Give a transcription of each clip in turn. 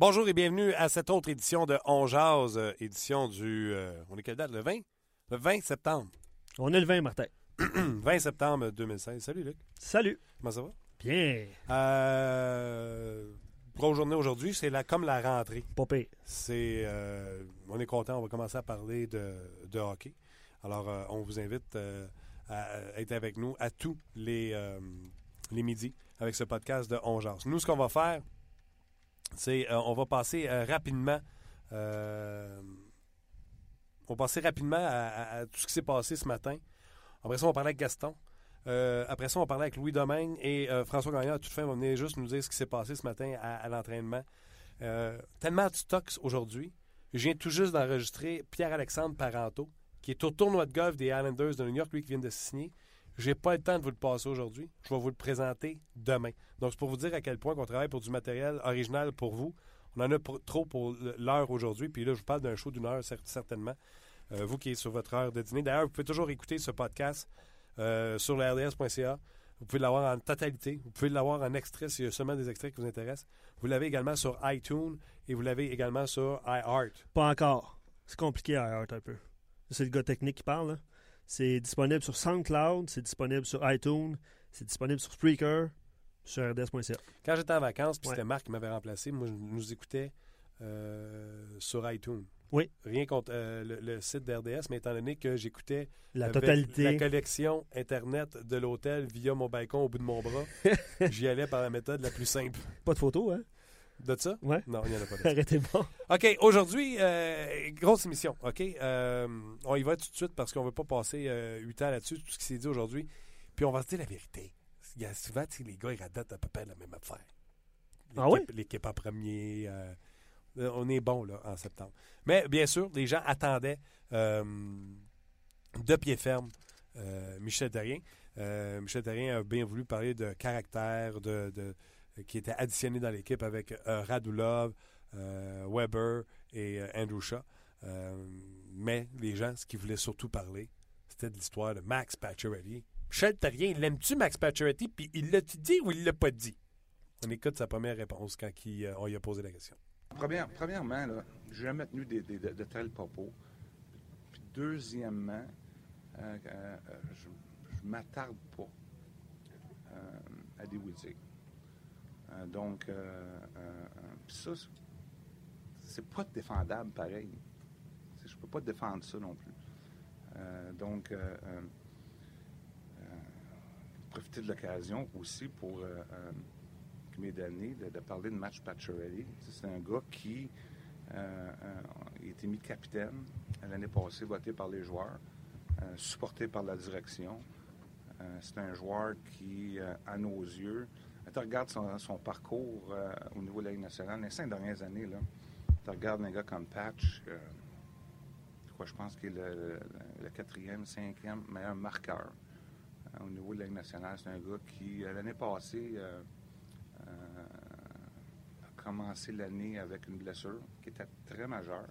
Bonjour et bienvenue à cette autre édition de On Jazz, euh, édition du. euh, on est quelle date Le 20 Le 20 septembre. On est le 20, Martin. 20 septembre 2016. Salut Luc. Salut. Comment ça va? Bien. euh, Grosse journée aujourd'hui, c'est la, comme la rentrée. Pas pire. C'est, euh, on est content, on va commencer à parler de, de hockey. Alors, euh, on vous invite euh, à être avec nous à tous les, euh, les midis avec ce podcast de On Jase. Nous, ce qu'on va faire, euh, on va passer euh, rapidement. euh, on va passer rapidement à, tout ce qui s'est passé ce matin. Après ça, on va parler avec Gaston. Après ça, on va parler avec Louis Domingue et François Gagnon. À toute fin, va venir juste nous dire ce qui s'est passé ce matin à, l'entraînement. Tellement de stocks aujourd'hui. Je viens tout juste d'enregistrer Pierre-Alexandre Parenteau, qui est au tournoi de golf des Islanders de New York, lui qui vient de signer. J'ai pas le temps de vous le passer aujourd'hui. Je vais vous le présenter demain. Donc, c'est pour vous dire à quel point on travaille pour du matériel original pour vous. On en a trop pour l'heure aujourd'hui. Puis là, je vous parle d'un show d'une heure, cer- certainement. Euh, vous qui êtes sur votre heure de dîner. D'ailleurs, vous pouvez toujours écouter ce podcast euh, sur le RDS.ca. Vous pouvez l'avoir en totalité. Vous pouvez l'avoir en extrait s'il y a seulement des extraits qui vous intéressent. Vous l'avez également sur iTunes et vous l'avez également sur iHeart. Pas encore. C'est compliqué à Heart un peu. C'est le gars technique qui parle. là. C'est disponible sur SoundCloud, c'est disponible sur iTunes, c'est disponible sur Spreaker, sur rds.ca. Quand j'étais en vacances, puis Ouais. c'était Marc qui m'avait remplacé, moi, je nous écoutais euh, sur iTunes. Oui. Rien contre euh, le, le site d'RDS, mais étant donné que j'écoutais La avec totalité. la collection Internet de l'hôtel via mon balcon au bout de mon bras, j'y allais par la méthode la plus simple. Pas de photo, hein? De ça? Ouais. Non, il n'y en a pas de ça. Arrêtez bon. OK, aujourd'hui, euh, grosse émission. OK, Euh, on y va tout de suite parce qu'on ne veut pas passer euh, huit ans là-dessus, tout ce qui s'est dit aujourd'hui. Puis on va se dire la vérité. Il y a souvent, les gars, ils radotent à peu près la même affaire. Ah L'équipe- L'équipe en premier. euh, on est bon, là, en septembre. Mais bien sûr, les gens attendaient de pied ferme Michel Terrien. Michel Terrien a bien voulu parler de caractère, de, de- qui était additionné dans l'équipe avec euh, Radulov, euh, Weber et euh, Andrew Shaw. Mais les gens, ce qu'ils voulaient surtout parler, c'était de l'histoire de Max Pacioretty. Michel Terrien, l'aimes-tu Max Pacioretty? Puis il l'a-tu dit ou il l'a pas dit? On écoute sa première réponse quand on lui a posé la question. Première- premièrement, là, j'ai jamais tenu de, de tels propos. Puis deuxièmement, je, je m'attarde pas à des witty. Euh, donc, euh, euh, ça, c'est- pas défendable pareil. Je peux pas défendre ça non plus. Donc, profiter de l'occasion aussi pour euh, euh, qui m'est donné de, parler de match Pacioretty. C'est un gars qui a été mis capitaine l'année passée, voté par les joueurs, supporté par la direction. C'est un joueur qui, à nos yeux, tu regardes son, parcours euh, au niveau de la Ligue nationale, les cinq dernières années, tu regardes un gars comme Patch, euh, quoi, je pense qu'il est le, quatrième, cinquième meilleur marqueur euh, au niveau de la Ligue nationale. C'est un gars qui, euh, l'année passée, euh, euh, a commencé l'année avec une blessure qui était très majeure.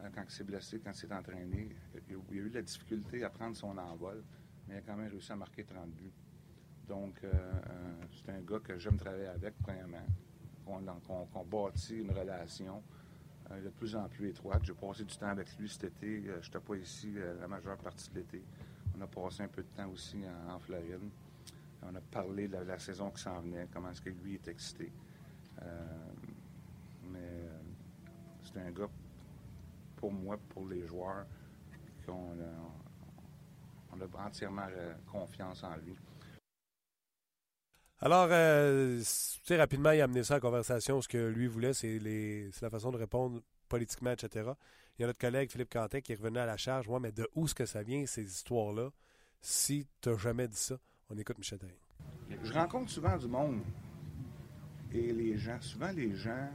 Euh, quand il s'est blessé, quand il s'est entraîné, il a, il a eu la difficulté à prendre son envol, mais il a quand même réussi à marquer 30 buts. Donc, euh, euh, c'est un gars que j'aime travailler avec, premièrement, qu'on qu'on bâtit une relation euh, de plus en plus étroite. J'ai passé du temps avec lui cet été. Je n'étais pas ici la majeure partie de l'été. On a passé un peu de temps aussi en, Floride. On a parlé de la, saison qui s'en venait, comment est-ce que lui est excité. Mais c'est un gars, pour moi, pour les joueurs, qu'on a, entièrement confiance en lui. Alors, euh, rapidement, il a amené ça à la conversation. Ce que lui voulait, c'est la façon de répondre politiquement, etc. Il y a notre collègue Philippe Cantet qui revenu à la charge. Ouais, mais de où est-ce que ça vient, ces histoires-là, si tu n'as jamais dit ça? On écoute Michel Terrien. Je rencontre souvent du monde et les gens, souvent les gens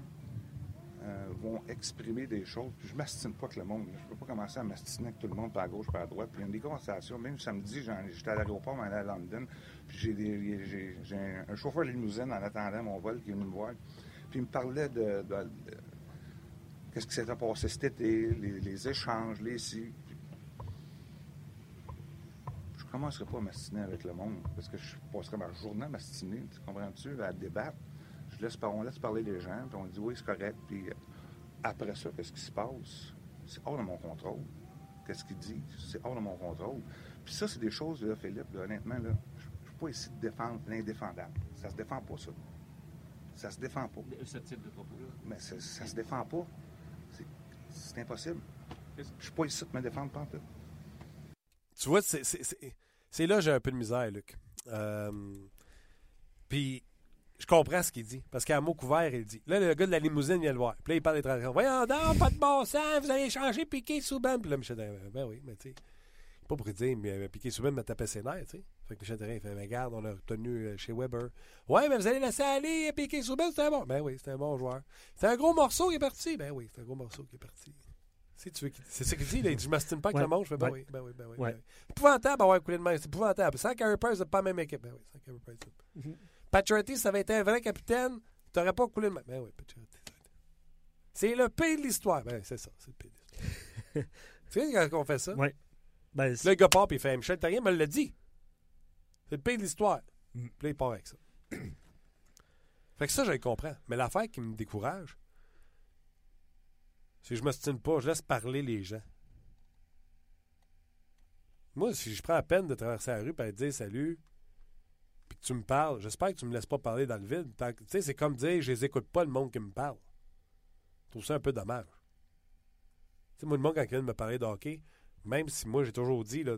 euh, vont exprimer des choses. Puis je m'astine pas avec le monde. Je peux pas commencer à m'astiner avec tout le monde, par à gauche, par à droite. Puis il y a des conversations. Même samedi, j'étais à l'aéroport, mais à London. J'ai, un, chauffeur de limousine en attendant mon vol qui est venu me voir. Puis il me parlait de, qu'est-ce qui s'était passé cet été, les, échanges, les si. Je commencerai pas à m'astiner avec le monde parce que je passerai ma journée à m'astiner, tu comprends-tu, à débattre. Je laisse, on laisse parler les gens, puis on dit oui, c'est correct. Puis après ça, qu'est-ce qui se passe? C'est hors de mon contrôle. Qu'est-ce qu'il dit? C'est hors de mon contrôle. Puis ça, c'est des choses, là, Philippe, honnêtement, là, ne pas ici de défendre l'indéfendable. Ça se défend pas, ça. Ça se défend pas. Ce type de propos-là. Mais ça, ça se défend pas. C'est- impossible. Je suis pas ici de me défendre, pas. Tu vois, c'est- là que j'ai un peu de misère, Luc. Euh, Puis, je comprends ce qu'il dit. Parce qu'à mot couvert, il dit. Là, le gars de la limousine vient le voir. Puis là, il parle des transactions. Voyons donc, pas de bon sens, vous allez changer Piqué Souban. Puis là, Michel ben oui, mais tu sais. Pas pour dire, mais euh, Piqué Souban m'a tapé ses nerfs, tu sais. Fait que Michel Therrien, il fait, mais regarde, on l'a retenu euh, chez Weber. Ouais, mais vous allez laisser aller Piqué Souban, c'était un bon. Ben oui, c'était un bon joueur. C'est un gros morceau qui est parti. Ben oui, c'est un gros morceau qui est parti. Si tu veux qu'il- C'est ça qu'il dit, là, il dit, je m'astine pas avec Ouais. le monde. Je fais, ben oui, ben oui, ben oui. Ouais. ben oui. Épouvantable avoir coulé de main. C'est épouvantable. Sans Carey Price, c'est pas la même équipe. Ben oui, sans Carey Price. Mhm. Pacioretty, ça avait été un vrai capitaine, t'aurais pas coulé de main. Ben oui, été- C'est le pire de l'histoire. Ben c'est ça, c'est le pire de l'histoire. tu sais, quand on fait ça, Ouais. Ben, là, le gars part et il fait Michel Therrien me l'a dit. C'est le pire de l'histoire. Mm. Puis là, il part avec ça. fait que ça, je le comprends. Mais l'affaire qui me décourage, c'est que je me stine pas, je laisse parler les gens. Moi, si je prends la peine de traverser la rue et de dire salut, puis que tu me parles, j'espère que tu me laisses pas parler dans le vide. Tu sais, c'est comme dire je les écoute pas le monde qui me parle. Je trouve ça un peu dommage. Tu sais, moi, le monde, quand il vient de me parler de hockey, même si moi, j'ai toujours dit, là,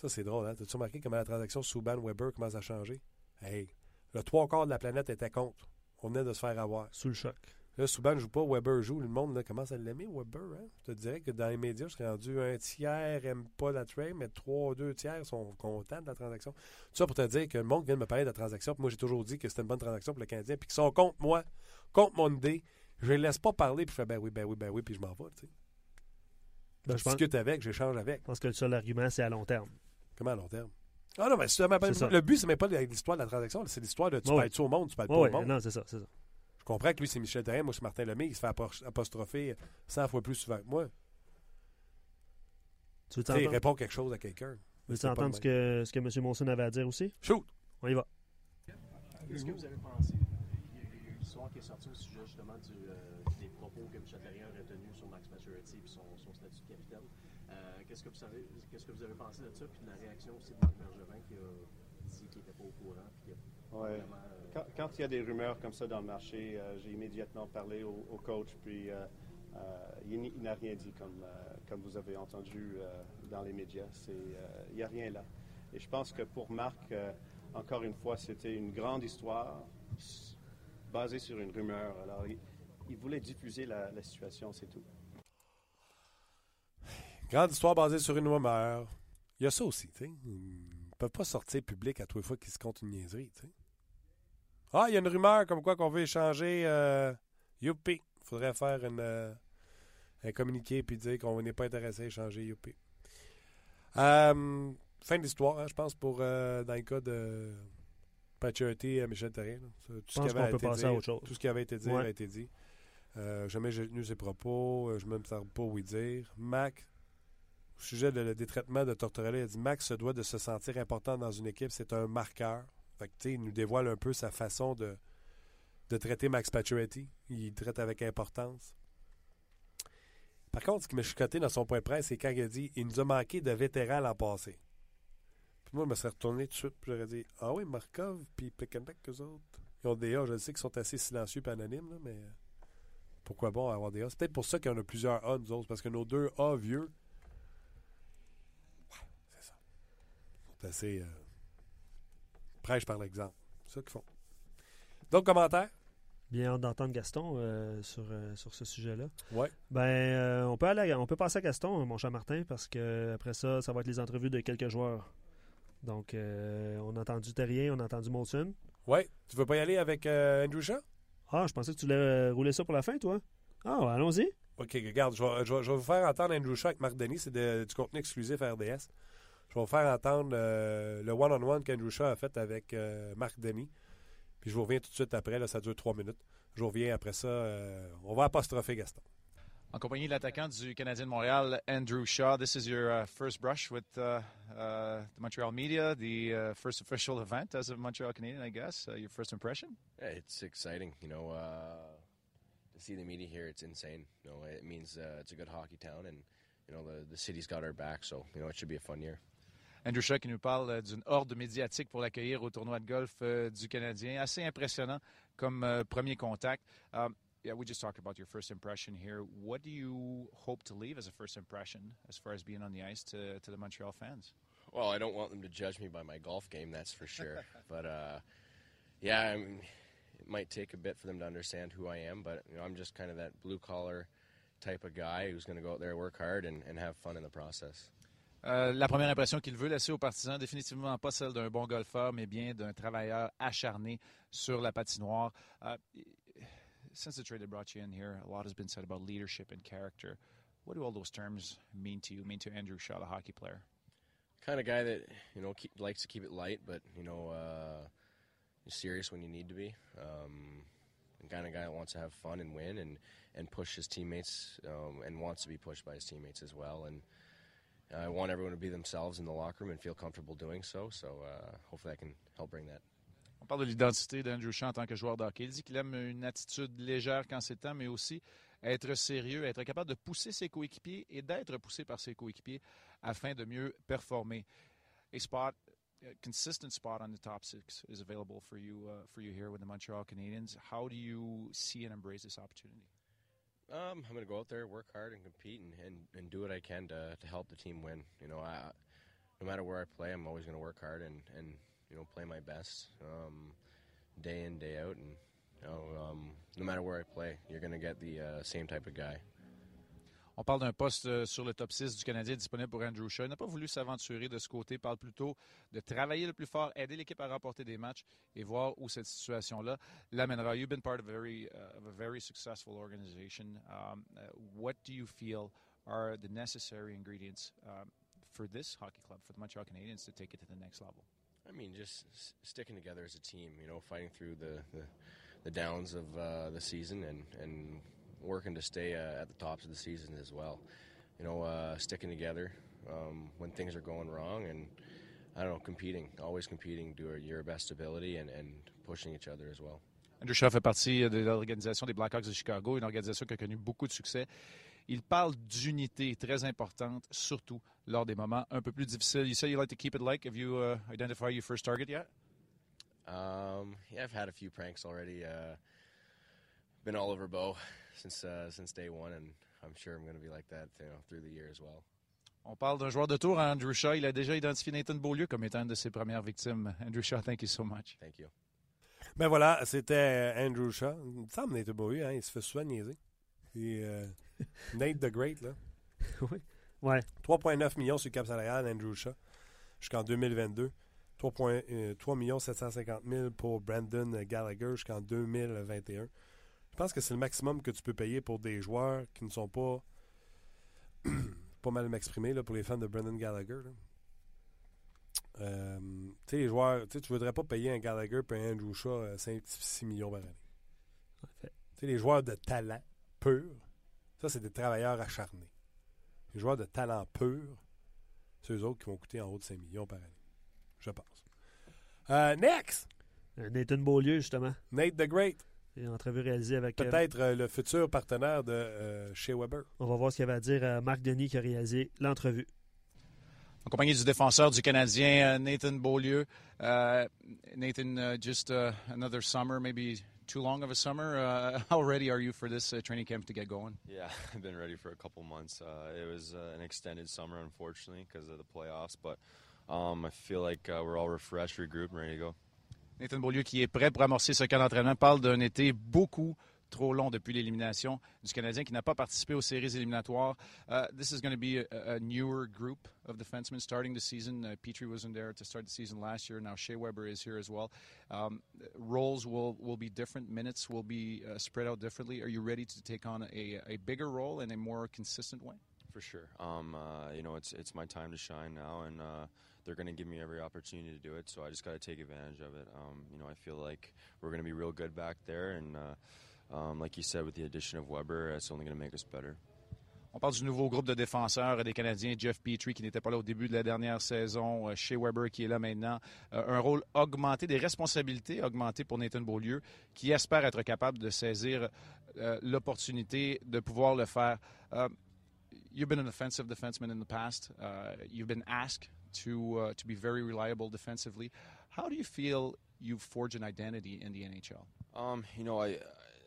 ça c'est drôle, hein? T'as-tu remarqué comment la transaction Souban-Weber commence à changer? Hey, le trois quarts de la planète était contre. On venait de se faire avoir. sous le choc. Là, Souban ne joue pas, Weber joue. Le monde là, commence à l'aimer, Weber. Hein? Je te dirais que dans les médias, je serais rendu un tiers n'aime pas la trade, mais trois, deux tiers sont contents de la transaction. Tout ça pour te dire que le monde vient de me parler de la transaction. Puis moi, j'ai toujours dit que c'était une bonne transaction pour le Canadien. Puis qu'ils sont contre moi, contre mon idée. Je les laisse pas parler. Puis je fais ben oui, ben oui, ben oui. Puis je m'en vais. tu sais. Ben, je je pense, discute avec, j'échange avec. je pense que le seul argument, c'est à long terme. Comment à long terme? Ah non, mais c'est- mais- C'est ça. le but, c'est même pas l'histoire de la transaction. C'est l'histoire de tu Ouais, parles-tu au monde, tu parles Ouais, pas ouais, au monde. non, c'est ça, c'est ça. Je comprends que lui, c'est Michel Therrien. Moi, c'est Martin Lemay. Il se fait apostropher 100 fois plus souvent que moi. Tu veux Tu il répond quelque chose à quelqu'un. veux-tu pas entendre ce que, ce que M. Monson avait à dire aussi? Shoot! On y va. Est-ce que vous avez pensé, il y a eu une histoire qui est sortie au sujet justement du, euh, des propos que Michel Therrien aurait tenus sur Max Pacioretty et son, son statut de capitaine? Qu'est-ce, que vous savez, qu'est-ce que vous avez pensé de ça? Puis de la réaction aussi de Marc Bergevin qui a dit qu'il n'était pas au courant. Puis Ouais. vraiment, euh, Quand, quand il y a des rumeurs comme ça dans le marché, euh, j'ai immédiatement parlé au, au coach, puis euh, il, n'a rien dit comme, comme vous avez entendu dans les médias. C'est, il n'y a rien là. Et je pense que pour Marc, encore une fois, c'était une grande histoire basée sur une rumeur. Alors, il, il voulait diffuser la, la situation, c'est tout. Grande histoire basée sur une rumeur. Il y a ça aussi, tu sais. Ils peuvent pas sortir public à tous les fois qu'ils se comptent une niaiserie, tu sais. Ah, il y a une rumeur comme quoi qu'on veut échanger. Euh, youpi! Faudrait faire une, euh, un communiqué puis dire qu'on n'est pas intéressé à échanger Youpi. Euh, fin de l'histoire, hein, je pense, pour euh, dans le cas de Pacioretty et Michel. Ça, Tout ce qui avait été dit- à autre chose. Tout ce qui avait été dit Ouais. a été dit. Jamais j'ai tenu ses propos. je ne me tarde pas où dire. Mac, au sujet de- des traitements de Tortorella, il a dit Mac se doit de se sentir important dans une équipe. C'est un marqueur. Que, il nous dévoile un peu sa façon de, de traiter Max Pacioretty. Il le traite avec importance. Par contre, ce qui m'a chicoté dans son point de presse, c'est quand il a dit il nous a manqué de vétérans l'an passé. Puis moi, je me serais retourné tout de suite, puis j'aurais dit Ah oui, Markov, puis Pekenbeck, eux autres. Ils ont des A, je sais qu'ils sont assez silencieux et anonymes, là, mais pourquoi bon avoir des A? C'est peut-être pour ça qu'il y en a plusieurs A, nous autres, parce que nos deux A vieux, ouais, c'est ça. Sont assez. Euh, prêche par l'exemple. C'est ça qu'ils font. D'autres commentaires? Bien hâte d'entendre Gaston euh, sur, euh, sur ce sujet-là. Ouais. Ben, euh, on, peut aller à- on peut passer à Gaston, mon cher Martin, parce que après ça, ça va être les entrevues de quelques joueurs. Donc, on a entendu Terrien, on a entendu Molson. Ouais. Tu veux pas y aller avec Andrew Shaw? Ah, je pensais que tu voulais rouler ça pour la fin, toi. Ah, allons-y. OK, regarde, je vais, je vais- je vais vous faire entendre Andrew Shaw avec Marc Denis. C'est de- du contenu exclusif RDS. Je vais vous faire entendre euh, le one-on-one qu'Andrew Shaw a fait avec euh, Marc Denis. Puis je vous reviens tout de suite après. Là, ça dure trois minutes. Je vous reviens après ça. euh, on va apostropher Gaston. En compagnie de l'attaquant du Canadien de Montréal, Andrew Shaw, this is your uh, first brush with uh, uh, the Montreal media, the uh, first official event as a Montreal Canadian, I guess. Uh, your first impression? Yeah, it's exciting. You know, uh, to see the media here, it's insane. You know, it means uh, it's a good hockey town, and you know the the city's got our back. So you know, it should be a fun year. Andrew Shaw qui nous parle euh, d'une horde médiatique pour l'accueillir au tournoi de golf euh, du Canadien. Assez impressionnant comme euh, premier contact. Um, yeah, we just talked about your first impression here. What do you hope to leave as a first impression as far as being on the ice to, to the Montreal fans? Well, I don't want them to judge me by my golf game, that's for sure. but uh, yeah, I mean, it might take a bit for them to understand who I am. But you know, I'm just kind of that blue collar type of guy who's going to go out there, work hard, and, and have fun in the process. Euh, la première impression qu'il veut laisser aux partisans, définitivement pas celle d'un bon golfeur, mais bien d'un travailleur acharné sur la patinoire. Uh, since the trade brought you in here, a lot has been said about leadership and character. What do all those terms mean to you, mean to Andrew Shaw, the hockey player? Kind of guy that you know keep, likes to keep it light, but you know, uh, serious when you need to be. Um, kind of guy that wants to have fun and win and, and push his teammates um, and wants to be pushed by his teammates as well. And I want everyone to be themselves in the locker room and feel comfortable doing so. So uh, hopefully I can help bring that. On parle de l'identité d'Andrew Shaw en tant que joueur de. Il dit qu'il aime une attitude légère quand c'est temps, mais aussi être sérieux, être capable de pousser ses coéquipiers et d'être poussé par ses coéquipiers afin de mieux performer. A spot, a consistent spot on the top six is available for you uh, for you here with the Montreal Canadiens. How do you see and embrace this opportunity? Um, I'm going to go out there, work hard, and compete, and, and, and do what I can to, to help the team win. You know, I, no matter where I play, I'm always going to work hard and, and you know play my best um, day in day out, and you know, um, no matter where I play, you're going to get the uh, same type of guy. On parle d'un poste euh, sur le top 6 du Canadien disponible pour Andrew Shaw. Il n'a pas voulu s'aventurer de ce côté. Il parle plutôt de travailler le plus fort, aider l'équipe à remporter des matchs et voir où cette situation-là l'amènera. You've been part of a very, uh, of a very successful organization. Um, uh, what do you feel are the necessary ingredients um, for this hockey club, for the Montreal Canadiens, to take it to the next level? I mean, just sticking together as a team. You know, fighting through the the, the downs of uh, the season and and working to stay uh, at the tops of the season as well. You know, uh, sticking together um, when things are going wrong, and I don't know, competing, always competing, do your best ability, and, and pushing each other as well. Andrew Shaw fait partie de l'organisation des Blackhawks de Chicago, une organisation qui a connu beaucoup de succès. Il parle d'unité très importante, surtout lors des moments un peu plus difficiles. You say you like to keep it light. Have you uh, identified your first target yet? Um, yeah, I've had a few pranks already. Uh, been all over Bo since uh, since day one, and I'm sure I'm going to be like that you know, through the year as well. On parle d'un joueur de tour, Andrew Shaw. Il a déjà identifié Nathan Beaulieu comme étant une de ses premières victimes. Andrew Shaw, thank you so much. Thank you. Ben voilà, c'était Andrew Shaw. Il me semble Nate Bowie, hein, il se fait souvent niaiser. Euh, Nate the Great, là. oui. Ouais. 3,9 millions sur le cap salarial, Andrew Shaw, jusqu'en 2022. 3, euh, 3 750 000 pour Brandon Gallagher jusqu'en 2021. Je pense que c'est le maximum que tu peux payer pour des joueurs qui ne sont pas. pas mal m'exprimer là, pour les fans de Brandon Gallagher. Euh, tu sais, les joueurs, tu tu voudrais pas payer un Gallagher et un Andrew Shaw euh, 5-6 millions par année. En fait. Tu sais, les joueurs de talent pur, ça, c'est des travailleurs acharnés. Les joueurs de talent pur, c'est eux autres qui vont coûter en haut de 5 millions par année. Je pense. Euh, next! Euh, Nathan Beaulieu, justement. Nate the Great. Une entrevue réalisée avec. euh, Peut-être euh, le futur partenaire de euh, Shea Weber. on va voir ce qu'il avait à dire à Marc Denis qui a réalisé l'entrevue. En compagnie du défenseur du Canadien, euh, Nathan Beaulieu. Uh, Nathan, uh, just uh, another summer, maybe too long of a summer. Uh, how ready are you for this uh, training camp to get going? Yeah, I've been ready for a couple months. Uh, it was uh, an extended summer, unfortunately, because of the playoffs, but um, I feel like uh, we're all refreshed, regrouped, and ready to go. Nathan Beaulieu, qui est prêt pour amorcer ce camp d'entraînement, parle d'un été beaucoup trop long depuis l'élimination du Canadien qui n'a pas participé aux séries éliminatoires. Uh, this is going to be a, a newer group of defensemen starting the season. Uh, Petrie wasn't there to start the season last year. Now Shea Weber is here as well. Um, roles will, will be different. Minutes will be uh, spread out differently. Are you ready to take on a, a bigger role in a more consistent way? For sure. Um, uh, you know, it's it's my time to shine now, and uh, they're going to give me every opportunity to do it. So I just got to take advantage of it. Um, you know, I feel like we're going to be real good back there, and uh, um, like you said, with the addition of Weber, it's only going to make us better. On parle du nouveau groupe de défenseurs des Canadiens, Jeff Petrie qui n'était pas là au début de la dernière saison, euh, Shea Weber qui est là maintenant. Euh, un rôle augmenté, des responsabilités augmentées pour Nathan Beaulieu qui espère être capable de saisir euh, l'opportunité de pouvoir le faire. You've been an offensive defenseman in the past. Uh, you've been asked to uh, to be very reliable defensively. How do you feel you've forged an identity in the NHL? Um, you know, I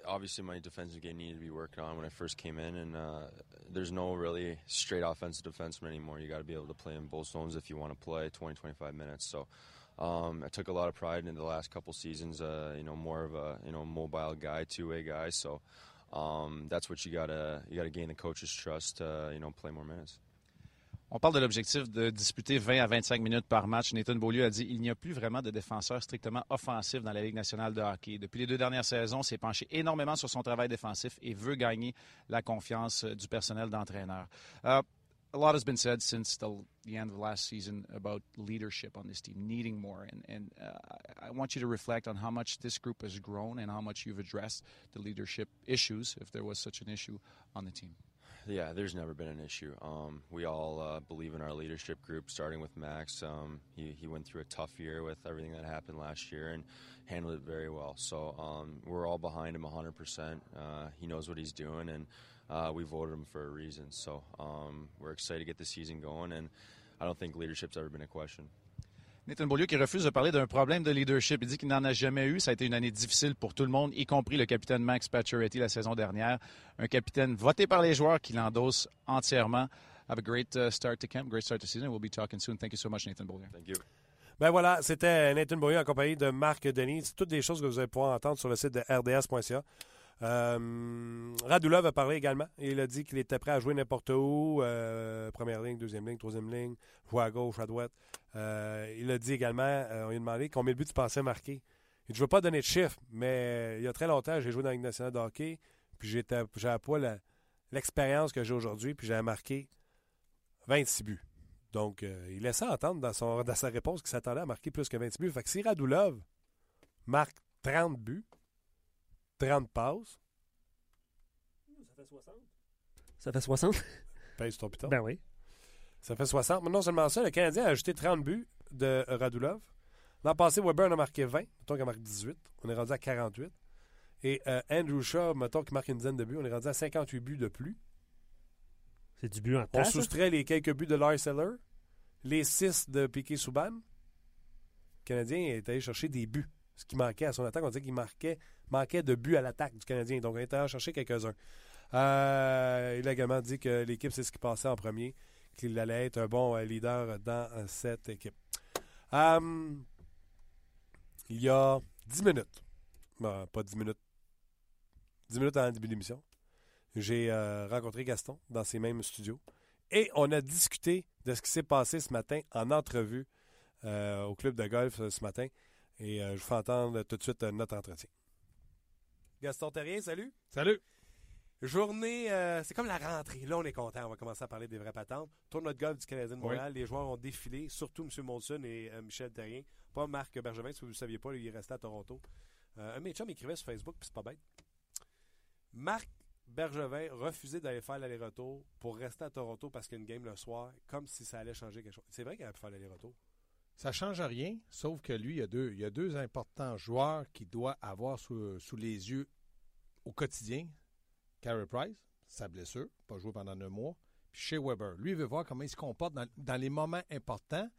obviously my defensive game needed to be worked on when I first came in, and uh, there's no really straight offensive defenseman anymore. You got to be able to play in both zones if you want to play 20, 25 minutes. So. Um, I took a lot of pride in the last couple seasons. Uh, you know, more of a you know mobile guy, two-way guy. So um, that's what you gotta you gotta gain the coach's trust. Uh, you know, play more minutes. On parle de l'objectif de disputer 20 à 25 minutes par match. Nathan Beaulieu a dit il n'y a plus vraiment de défenseur strictement offensif dans la Ligue nationale de hockey. Depuis les deux dernières saisons, s'est penché énormément sur son travail défensif et veut gagner la confiance du personnel d'entraîneur. Uh, a lot has been said since the, the, end of last season about leadership on this team, needing more. And, and uh, I want you to reflect on how much this group has grown and how much you've addressed the leadership issues, if there was such an issue on the team. Yeah, there's never been an issue. Um, we all uh, believe in our leadership group, starting with Max. Um, he, he went through a tough year with everything that happened last year and handled it very well. So um, we're all behind him 100%. Uh, he knows what he's doing, and uh, we voted him for a reason. So um, we're excited to get the season going, and I don't think leadership's ever been a question. Nathan Beaulieu qui refuse de parler d'un problème de leadership. Il dit qu'il n'en a jamais eu. Ça a été une année difficile pour tout le monde, y compris le capitaine Max Pacioretty la saison dernière. Un capitaine voté par les joueurs qui l'endosse entièrement. Have a great uh, start to camp, great start to season. We'll be talking soon. Thank you so much, Nathan Beaulieu. Thank you. Ben voilà, c'était Nathan Beaulieu en compagnie de Marc Denis. Toutes des choses que vous allez pouvoir entendre sur le site de rds.ca. Euh, Radulov a parlé également. Il a dit qu'il était prêt à jouer n'importe où. Euh, première ligne, deuxième ligne, troisième ligne, jouer à gauche, à droite. Euh, il a dit également, euh, on lui a demandé combien de buts tu pensais marquer. Je ne veux pas donner de chiffres, mais il y a très longtemps, j'ai joué dans la Ligue nationale de hockey, puis j'étais, j'avais pas l'expérience que j'ai aujourd'hui, puis j'avais marqué 26 buts. Donc, il laissait entendre dans sa réponse qu'il s'attendait à marquer plus que 26 buts. Fait que si Radulov marque 30 buts, 30 passes, Ça fait 60. Ça fait 60? pèse ton piton. Ben oui. Ça fait 60. Mais non seulement ça, le Canadien a ajouté 30 buts de Radulov. L'an passé, Weber en a marqué 20. Mettons qu'il en marque 18. On est rendu à 48. Et euh, Andrew Shaw, mettons qu'il marque une dizaine de buts. On est rendu à 58 buts de plus. C'est du but en On tasse. ça? soustrait les quelques buts de Lars Eller, les 6 de Piquet Souban. Le Canadien est allé chercher des buts. Ce qui manquait à son attaque, on disait qu'il marquait, manquait de buts à l'attaque du Canadien. Donc, on est allé chercher quelques-uns. Euh, il a également dit que l'équipe, c'est ce qui passait en premier, qu'il allait être un bon euh, leader dans euh, cette équipe. Il y a 10 minutes, Ben, pas 10 minutes, 10 minutes avant le début de l'émission, j'ai rencontré Gaston dans ses mêmes studios et on a discuté de ce qui s'est passé ce matin en entrevue au club de golf ce matin. Et je vous fais entendre tout de suite notre entretien. Gaston Terrien, salut. Salut. Journée, euh, c'est comme la rentrée. Là, on est content. On va commencer à parler des vraies patentes. Tournoi de golf du Canadien de Montréal. Les joueurs ont défilé, surtout M. Monson et euh, Michel Terrien. Pas Marc Bergevin, si vous ne le saviez pas, lui, il est resté à Toronto. Euh, un de mes chums écrivait sur Facebook, puis c'est pas bête. Marc Bergevin refusait d'aller faire l'aller-retour pour rester à Toronto parce qu'il y a une game le soir, comme si ça allait changer quelque chose. C'est vrai qu'il aurait pu faire l'aller-retour. Ça change rien, sauf que lui, il y a deux, il y a deux importants joueurs qu'il doit avoir sous, sous les yeux au quotidien. Carey Price, sa blessure, pas joué pendant un mois. Puis Shea Weber. Lui, il veut voir comment il se comporte dans, dans les moments importants.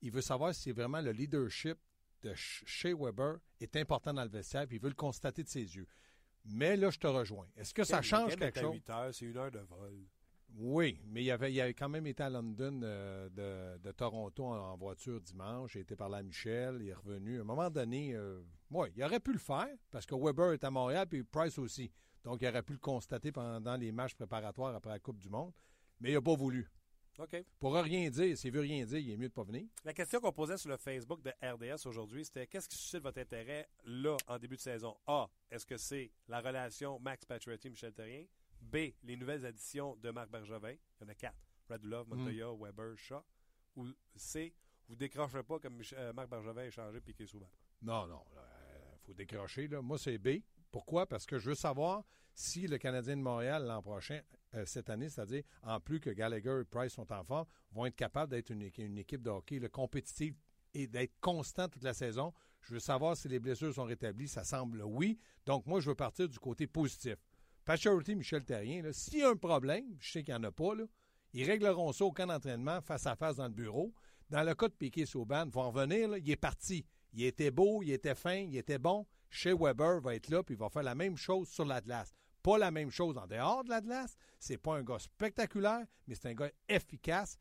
Il veut savoir si vraiment le leadership de Shea Weber est important dans le vestiaire, puis il veut le constater de ses yeux. Mais là, je te rejoins. Est-ce que ça change quelque chose? 8 heures, c'est une heure de vol. Oui, mais il avait, il avait quand même été à London euh, de, de Toronto en, en voiture dimanche. Il été parlé à Michel, il est revenu. À un moment donné, euh, ouais, il aurait pu le faire parce que Weber est à Montréal puis Price aussi. Donc, il aurait pu le constater pendant les matchs préparatoires après la Coupe du Monde. Mais il n'a pas voulu. OK. Pour rien dire, s'il veut rien dire, il est mieux de pas venir. La question qu'on posait sur le Facebook de RDS aujourd'hui, c'était qu'est-ce qui suscite votre intérêt là, en début de saison? A. Est-ce que c'est la relation Max Pacioretty-Michel Terrien? B. Les nouvelles additions de Marc Bergevin. Il y en a quatre. Radulov, Montoya, Weber, Shaw. Ou C. Vous décrochez pas comme euh, Marc Bergevin a changé Piqué souvent. Non, non, il faut décrocher. Là. Moi, c'est B. Pourquoi? Parce que je veux savoir si le Canadien de Montréal l'an prochain, euh, cette année, c'est-à-dire en plus que Gallagher et Price sont en forme, vont être capables d'être une, équi- une équipe de hockey là, compétitive et d'être constant toute la saison. Je veux savoir si les blessures sont rétablies. Ça semble oui. Donc, moi, je veux partir du côté positif. Pacioretty, Michel Terrien, s'il y a un problème, je sais qu'il n'y en a pas, ils régleront ça au camp d'entraînement, face à face dans le bureau. Dans le cas de Piquet Sauban, vont revenir, là, il est parti. Il était beau, il était fin, il était bon. Chez Weber va être là, puis il va faire la même chose sur la glace. Pas la même chose en dehors de la glace. C'est pas un gars spectaculaire, mais c'est un gars efficace.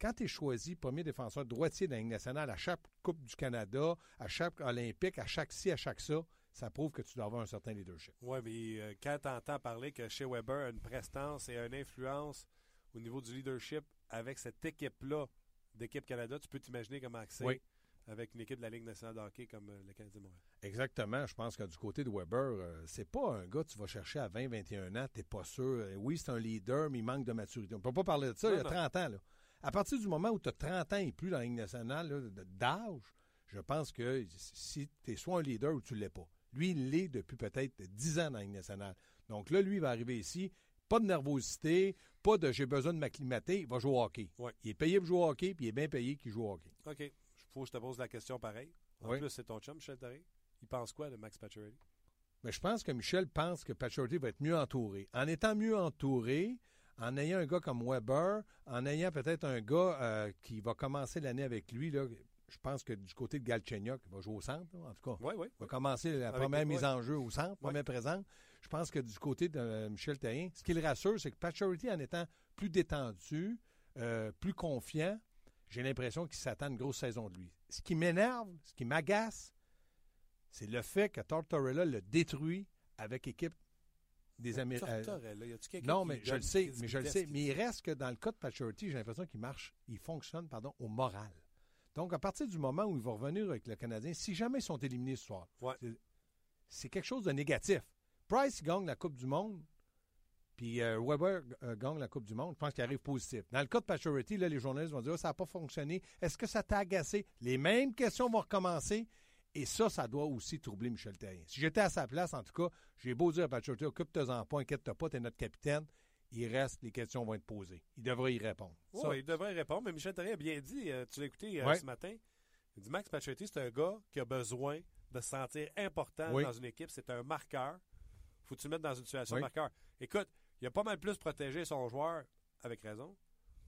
Quand tu es choisi premier défenseur droitier de la Ligue nationale à chaque Coupe du Canada, à chaque Olympique, à chaque ci, à chaque ça, ça prouve que tu dois avoir un certain leadership. Oui, mais euh, quand tu entends parler que chez Weber a une prestance et une influence au niveau du leadership avec cette équipe-là d'équipe Canada, tu peux t'imaginer comment c'est Oui. avec une équipe de la Ligue nationale de hockey comme euh, le Canadien Montréal. Exactement. Je pense que du côté de Weber, euh, c'est pas un gars que tu vas chercher à 20, 21 ans, t'es pas sûr. Euh, Oui, c'est un leader, mais il manque de maturité. On peut pas parler de ça, Non, il y a non. 30 ans. Là. À partir du moment où tu as 30 ans et plus dans la Ligue nationale, d'âge, je pense que si tu es soit un leader ou tu l'es pas. Lui, il l'est depuis peut-être 10 ans dans la Ligue nationale. Donc là, lui, il va arriver ici, pas de nervosité, pas de j'ai besoin de m'acclimater, il va jouer au hockey. Ouais. Il est payé pour jouer au hockey, puis il est bien payé qu'il joue au hockey. OK. Il faut que je te pose la question pareil. En plus, c'est ton chum, Michel Therrien. Il pense quoi de Max Pacioretty? Mais je pense que Michel pense que Pacioretty va être mieux entouré. En étant mieux entouré, en ayant un gars comme Weber, en ayant peut-être un gars euh, qui va commencer l'année avec lui, là, je pense que du côté de Galchenyuk, il va jouer au centre, en tout cas. Oui, oui. Il va commencer la Avec première mise en jeu au centre, première présence. Je pense que du côté de euh, Michel Terrien, ce qui le rassure, c'est que Pacioretty, en étant plus détendu, euh, plus confiant, j'ai l'impression qu'il s'attend à une grosse saison de lui. Ce qui m'énerve, ce qui m'agace, c'est le fait que Tortorella le détruit avec équipe des Américains. Quelqu'un Non, mais je le sais, mais je le sais. Mais il reste que dans le cas de Pacioretty, j'ai l'impression qu'il marche, il fonctionne, pardon, au moral. Donc, à partir du moment où il va revenir avec le Canadien, si jamais ils sont éliminés ce soir, Ouais. c'est- quelque chose de négatif. Price gagne la Coupe du Monde, puis euh, Weber euh, gagne la Coupe du Monde. Je pense qu'il arrive positif. Dans le cas de là, les journalistes vont dire Ah, ça n'a pas fonctionné. Est-ce que ça t'a agacé? Les mêmes questions vont recommencer. Et ça, ça doit aussi troubler Michel Terrien. Si j'étais à sa place, en tout cas, j'ai beau dire à Pacioretty occupe-toi-en pas, inquiète-toi pas, t'es notre capitaine. Il reste, les questions vont être posées. Il devrait y répondre. Oui, il devrait répondre, mais Michel Therrien a bien dit, euh, tu l'as écouté euh, Ouais. ce matin, il dit Max Pacioretty, c'est un gars qui a besoin de se sentir important Oui. dans une équipe. C'est un marqueur. faut tu le mettre dans une situation Oui. de marqueur. Écoute, il a pas mal plus protégé son joueur, avec raison,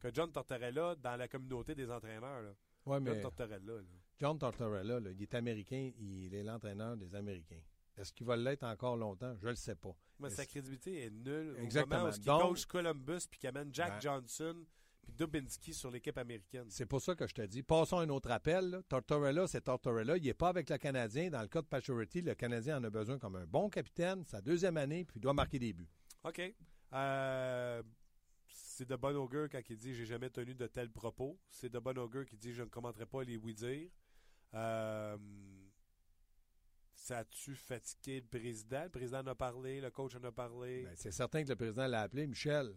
que John Tortorella dans la communauté des entraîneurs. Là. ouais, mais John Tortorella. là. John Tortorella, là, il est américain, il est l'entraîneur des Américains. Est-ce qu'il va l'être encore longtemps? Je ne le sais pas. Mais sa crédibilité est nulle. Exactement. Au moment où il Donc- coach Columbus puis qu'il amène Jack Ben- Johnson puis Dubinsky sur l'équipe américaine. C'est pour ça que je te dis. Passons à un autre appel. là. Tortorella, c'est Tortorella. Il n'est pas avec le Canadien. Dans le cas de Pacioretty, le Canadien en a besoin comme un bon capitaine, sa deuxième année, puis il doit marquer des buts. OK. Euh, c'est de bon augure quand il dit j'ai jamais tenu de tels propos. C'est de bon augure qui dit je ne commenterai pas les oui-dire. Euh, ça a-tu fatigué le président? Le président en a parlé, le coach en a parlé. Ben, c'est certain que le président l'a appelé. Michel,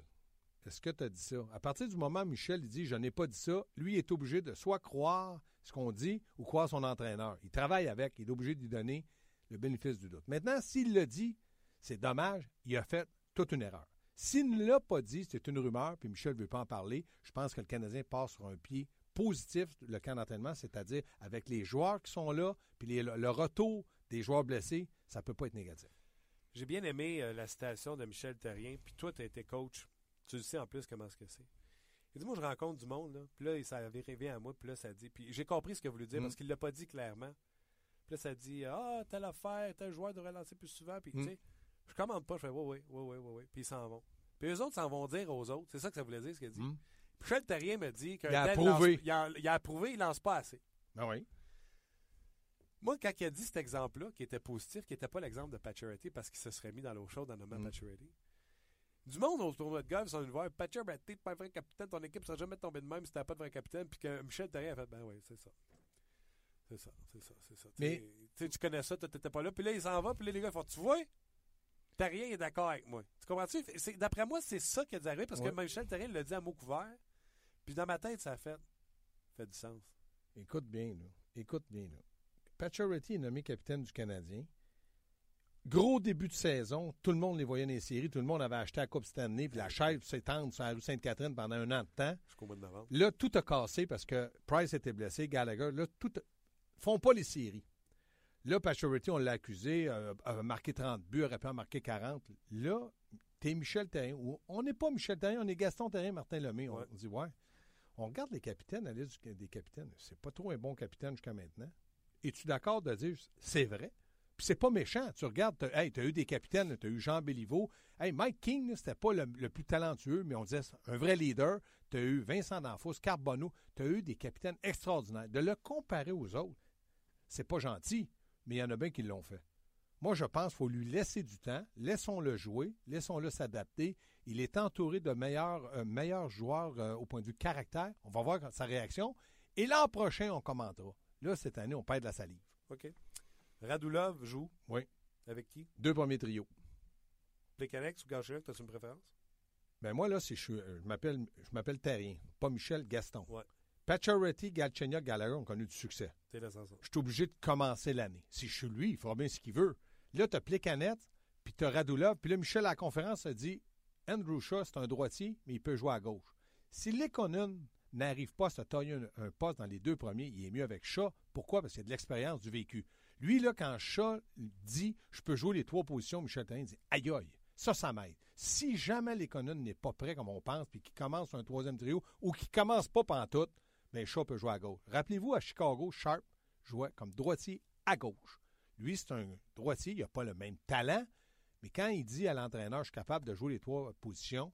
est-ce que tu as dit ça? À partir du moment où Michel dit je n'ai pas dit ça, lui est obligé de soit croire ce qu'on dit ou croire son entraîneur. Il travaille avec, il est obligé de lui donner le bénéfice du doute. Maintenant, s'il le dit, c'est dommage, il a fait toute une erreur. S'il ne l'a pas dit, c'est une rumeur, puis Michel ne veut pas en parler, je pense que le Canadien passe sur un pied positif, le camp d'entraînement, c'est-à-dire avec les joueurs qui sont là, puis le retour des joueurs blessés, ça ne peut pas être négatif. J'ai bien aimé euh, la citation de Michel Terrien. Puis toi, tu as été coach. Tu le sais en plus comment ce que c'est. Il dit Moi, je rencontre du monde, là. Puis là, ça avait rêvé à moi. Puis là, ça dit. Puis j'ai compris ce que vous voulez dire Mm. parce qu'il l'a pas dit clairement. Puis là, ça dit Ah, telle affaire, tel joueur devrait lancer plus souvent. Puis Mm. tu sais, je commande pas. Je fais Oui, oui, oui, oui, oui, oui. Puis ils s'en vont. Puis eux autres s'en vont dire aux autres. C'est ça que ça voulait dire, ce qu'il a dit. Hmm? Michel Terrien me dit qu'un Il a approuvé. il, a, il a approuvé, il lance pas assez. Ah oui. Moi, quand il a dit cet exemple-là, qui était positif, qui n'était pas l'exemple de Pacioretty parce qu'il se serait mis dans l'eau chaude en nommant Mm. Du monde au tournoi de golf ils sont venus voir Pacioretty, pas un vrai capitaine, ton équipe ne serait jamais tombée de même si t'avais pas de vrai capitaine, puis que Michel Terrien a fait, ben oui, c'est ça. C'est ça, c'est ça, c'est ça. Mais- Tu connais ça, t'étais pas là, puis là, il s'en va, puis là, les gars font, tu vois, Terrien est d'accord avec moi. Tu comprends-tu? D'après moi, c'est ça qui a dû arriver, parce Ouais. que Michel Terrien l'a dit à mot couvert, puis dans ma tête, ça a fait, fait du sens. Écoute bien, là. Écoute bien, là. Pacioretty est nommé capitaine du Canadien. gros début de saison, tout le monde les voyait dans les séries, tout le monde avait acheté la Coupe Stanley, puis la chaise s'étendre sur la rue Sainte-Catherine pendant un an de temps. Jusqu'au mois de novembre. Là, tout a cassé parce que Price était blessé, Gallagher. Là, tout. a- font pas les séries. Là, Pacioretty, on l'a accusé, euh, a marqué 30 buts, aurait pu en marquer 40. Là, t'es Michel Terrien. ou on n'est pas Michel Terrien, on est Gaston Terrien, Martin Lemay. On, Ouais. on dit, ouais. On regarde les capitaines, la liste des capitaines. C'est pas trop un bon capitaine jusqu'à maintenant. Es-tu d'accord de dire, c'est vrai? Puis c'est pas méchant. Tu regardes, t'as, hey, t'as eu des capitaines, t'as eu Jean Béliveau. Hey, Mike King, c'était pas le, plus talentueux, mais on disait un vrai leader. T'as eu Vincent D'Anfos, Carbonneau. T'as eu des capitaines extraordinaires. De le comparer aux autres, c'est pas gentil, mais il y en a bien qui l'ont fait. Moi, je pense qu'il faut lui laisser du temps. Laissons-le jouer. Laissons-le s'adapter. Il est entouré de meilleurs, euh, joueurs euh, au point de vue caractère. On va voir sa réaction. Et l'an prochain, on commentera. Là, cette année, on perd de la salive. OK. Radulov joue. Oui. Avec qui? Deux premiers trios. Plekanex ou Galchenyuk, t'as-tu une préférence? Ben moi, là, c'est, je, euh, je m'appelle je m'appelle Terrien, pas Michel Gaston. Ouais. Pacioretty, Galchenyuk, Gallagher ont connu du succès. C'est l'essentiel. Je suis obligé de commencer l'année. Si je suis lui, il fera bien ce qu'il veut. Là, tu as Plekanec, puis tu as Radulov, puis là, Michel à la conférence a dit Andrew Shaw, c'est un droitier, mais il peut jouer à gauche. Si Lekonen n'arrive pas à se tailler un, poste dans les deux premiers, il est mieux avec Shaw. Pourquoi? Parce qu'il y a de l'expérience du vécu. Lui, là, quand Shaw dit je peux jouer les trois positions, Michel Terrien dit aïe aïe, ça, ça m'aide. Si jamais Lekonen n'est pas prêt comme on pense, puis qu'il commence un troisième trio, ou qu'il commence pas pantoute, bien, Shaw peut jouer à gauche. Rappelez-vous, à Chicago, Sharp jouait comme droitier à gauche. Lui, c'est un droitier, il n'a pas le même talent, mais quand il dit à l'entraîneur, je suis capable de jouer les trois positions,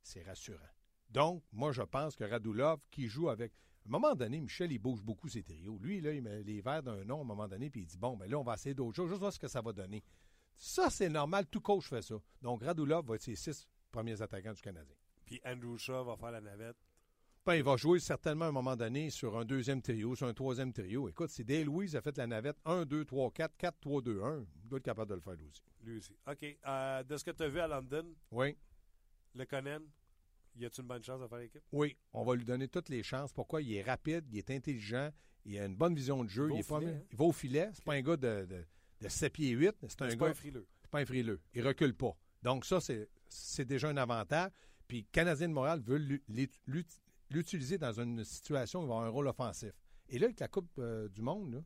c'est rassurant. Donc, moi, je pense que Radulov, qui joue avec. À un moment donné, Michel, il bouge beaucoup ses trios. Lui, là, il met les verres d'un nom à un moment donné, puis il dit Bon, ben là, on va essayer d'autres choses, juste voir ce que ça va donner. Ça, c'est normal, tout coach fait ça. Donc, Radulov va être ses six premiers attaquants du Canadien. Puis Andrew Shaw va faire la navette. Ben, il va jouer certainement à un moment donné sur un deuxième trio, sur un troisième trio. Écoute, si Dale Louise a fait la navette 1, 2, 3, 4, 4, 3, 2, 1, il doit être capable de le faire lui aussi. Lui aussi. OK. Euh, de ce que tu as vu à London, Oui, le Conan, y a-tu une bonne chance de faire l'équipe? oui, on va lui donner toutes les chances. Pourquoi? Il est rapide, il est intelligent, il a une bonne vision de jeu. Il va Il, au est pas- hein? il va au filet. C'est pas un gars de, de, de 7 pieds 8, c'est un gars... pas un frileux. C'est pas un frileux. Il recule pas. Donc, ça, c'est, déjà un avantage. Puis, le Canadien de Montréal veut l'u- l'ut- l'ut- l'utiliser dans une situation où il va avoir un rôle offensif. Et là, avec la Coupe euh, du Monde, là,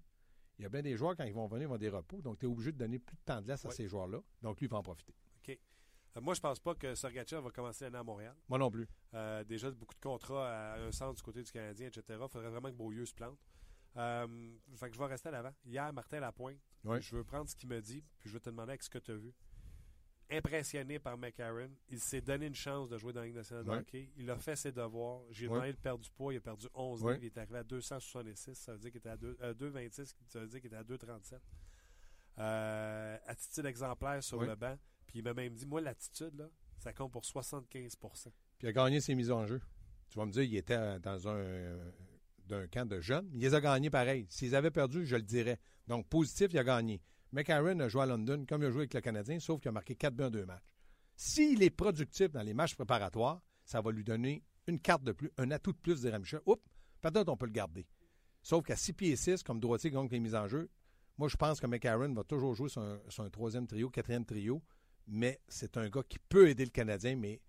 il y a bien des joueurs, quand ils vont venir, ils vont avoir des repos. Donc, tu es obligé de donner plus de temps de glace à ces joueurs-là. Donc, lui, il va en profiter. Euh, moi, je pense pas que Sergachev va commencer l'année à Montréal. Moi non plus. Euh, déjà, beaucoup de contrats à un centre du côté du Canadien, etc. Il faudrait vraiment que Beaulieu se plante. Euh, fait que je vais rester à l'avant. Hier, Martin Lapointe, Oui. je veux prendre ce qu'il me dit, puis je veux te demander avec ce que tu as vu. Impressionné par McCarron, il s'est donné une chance de jouer dans la Ligue nationale de hockey. Il a fait ses devoirs. J'ai Oui. demandé de perdre du poids. Il a perdu 11 Oui. livres. Il est arrivé à 266. Ça veut dire qu'il était à deux- euh, 2,26. Ça veut dire qu'il était à 2,37. Euh, attitude exemplaire sur le banc. Il m'a même dit, moi, l'attitude, ça compte pour 75% Puis, il a gagné ses mises en jeu. Tu vas me dire, il était dans un, camp de jeunes. Il les a gagnés pareil. S'ils avaient perdu, je le dirais. Donc, positif, il a gagné. McCarron a joué à London comme il a joué avec le Canadien, sauf qu'il a marqué 4 buts en deux matchs. S'il est productif dans les matchs préparatoires, ça va lui donner une carte de plus, un atout de plus, dirait Michel. Oups, peut-être on peut le garder. Sauf qu'à 6 pieds 6, comme droitier, donc les mises en jeu, moi, je pense que McCarron va toujours jouer sur sur un troisième trio, quatrième trio, mais c'est un gars qui peut aider le Canadien, mais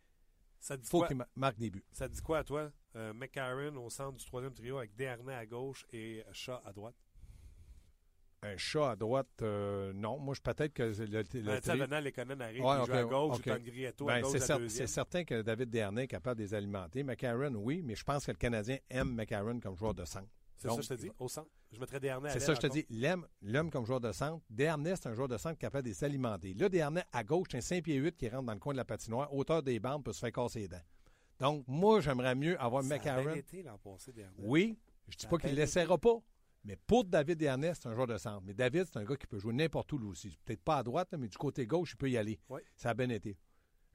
Ça dit faut quoi? qu'il ma- marque des buts. Ça te dit quoi à toi? Euh, McCarron au centre du troisième trio avec Desharnais à gauche et Shaw à droite. Un chat à droite, euh, non. Moi, je peut-être que le, le, Ben, tri- Venant, Ouais, à gauche, ou à gauche cer- c'est certain que David Dernay est capable de les alimenter. McCarron, oui, mais je pense que le Canadien aime McCarron comme joueur de centre. C'est ça que je te dis, au centre. Je mettrais Desharnais à C'est ça, je te dis. L'homme comme joueur de centre. Dernay, c'est un joueur de centre capable de les alimenter. Là, Dernay, à gauche, c'est un 5 pieds 8 qui rentre dans le coin de la patinoire. Hauteur des bandes peut se faire casser les dents. Donc, moi, j'aimerais mieux avoir Ça a bien McCarron. Oui, je dis Ça a pas qu'il ne l'essaiera pas. Mais pour David Dernay, c'est un joueur de centre. Mais David, c'est un gars qui peut jouer n'importe où lui aussi. Peut-être pas à droite, mais du côté gauche, il peut y aller. Oui. Ça a bien été.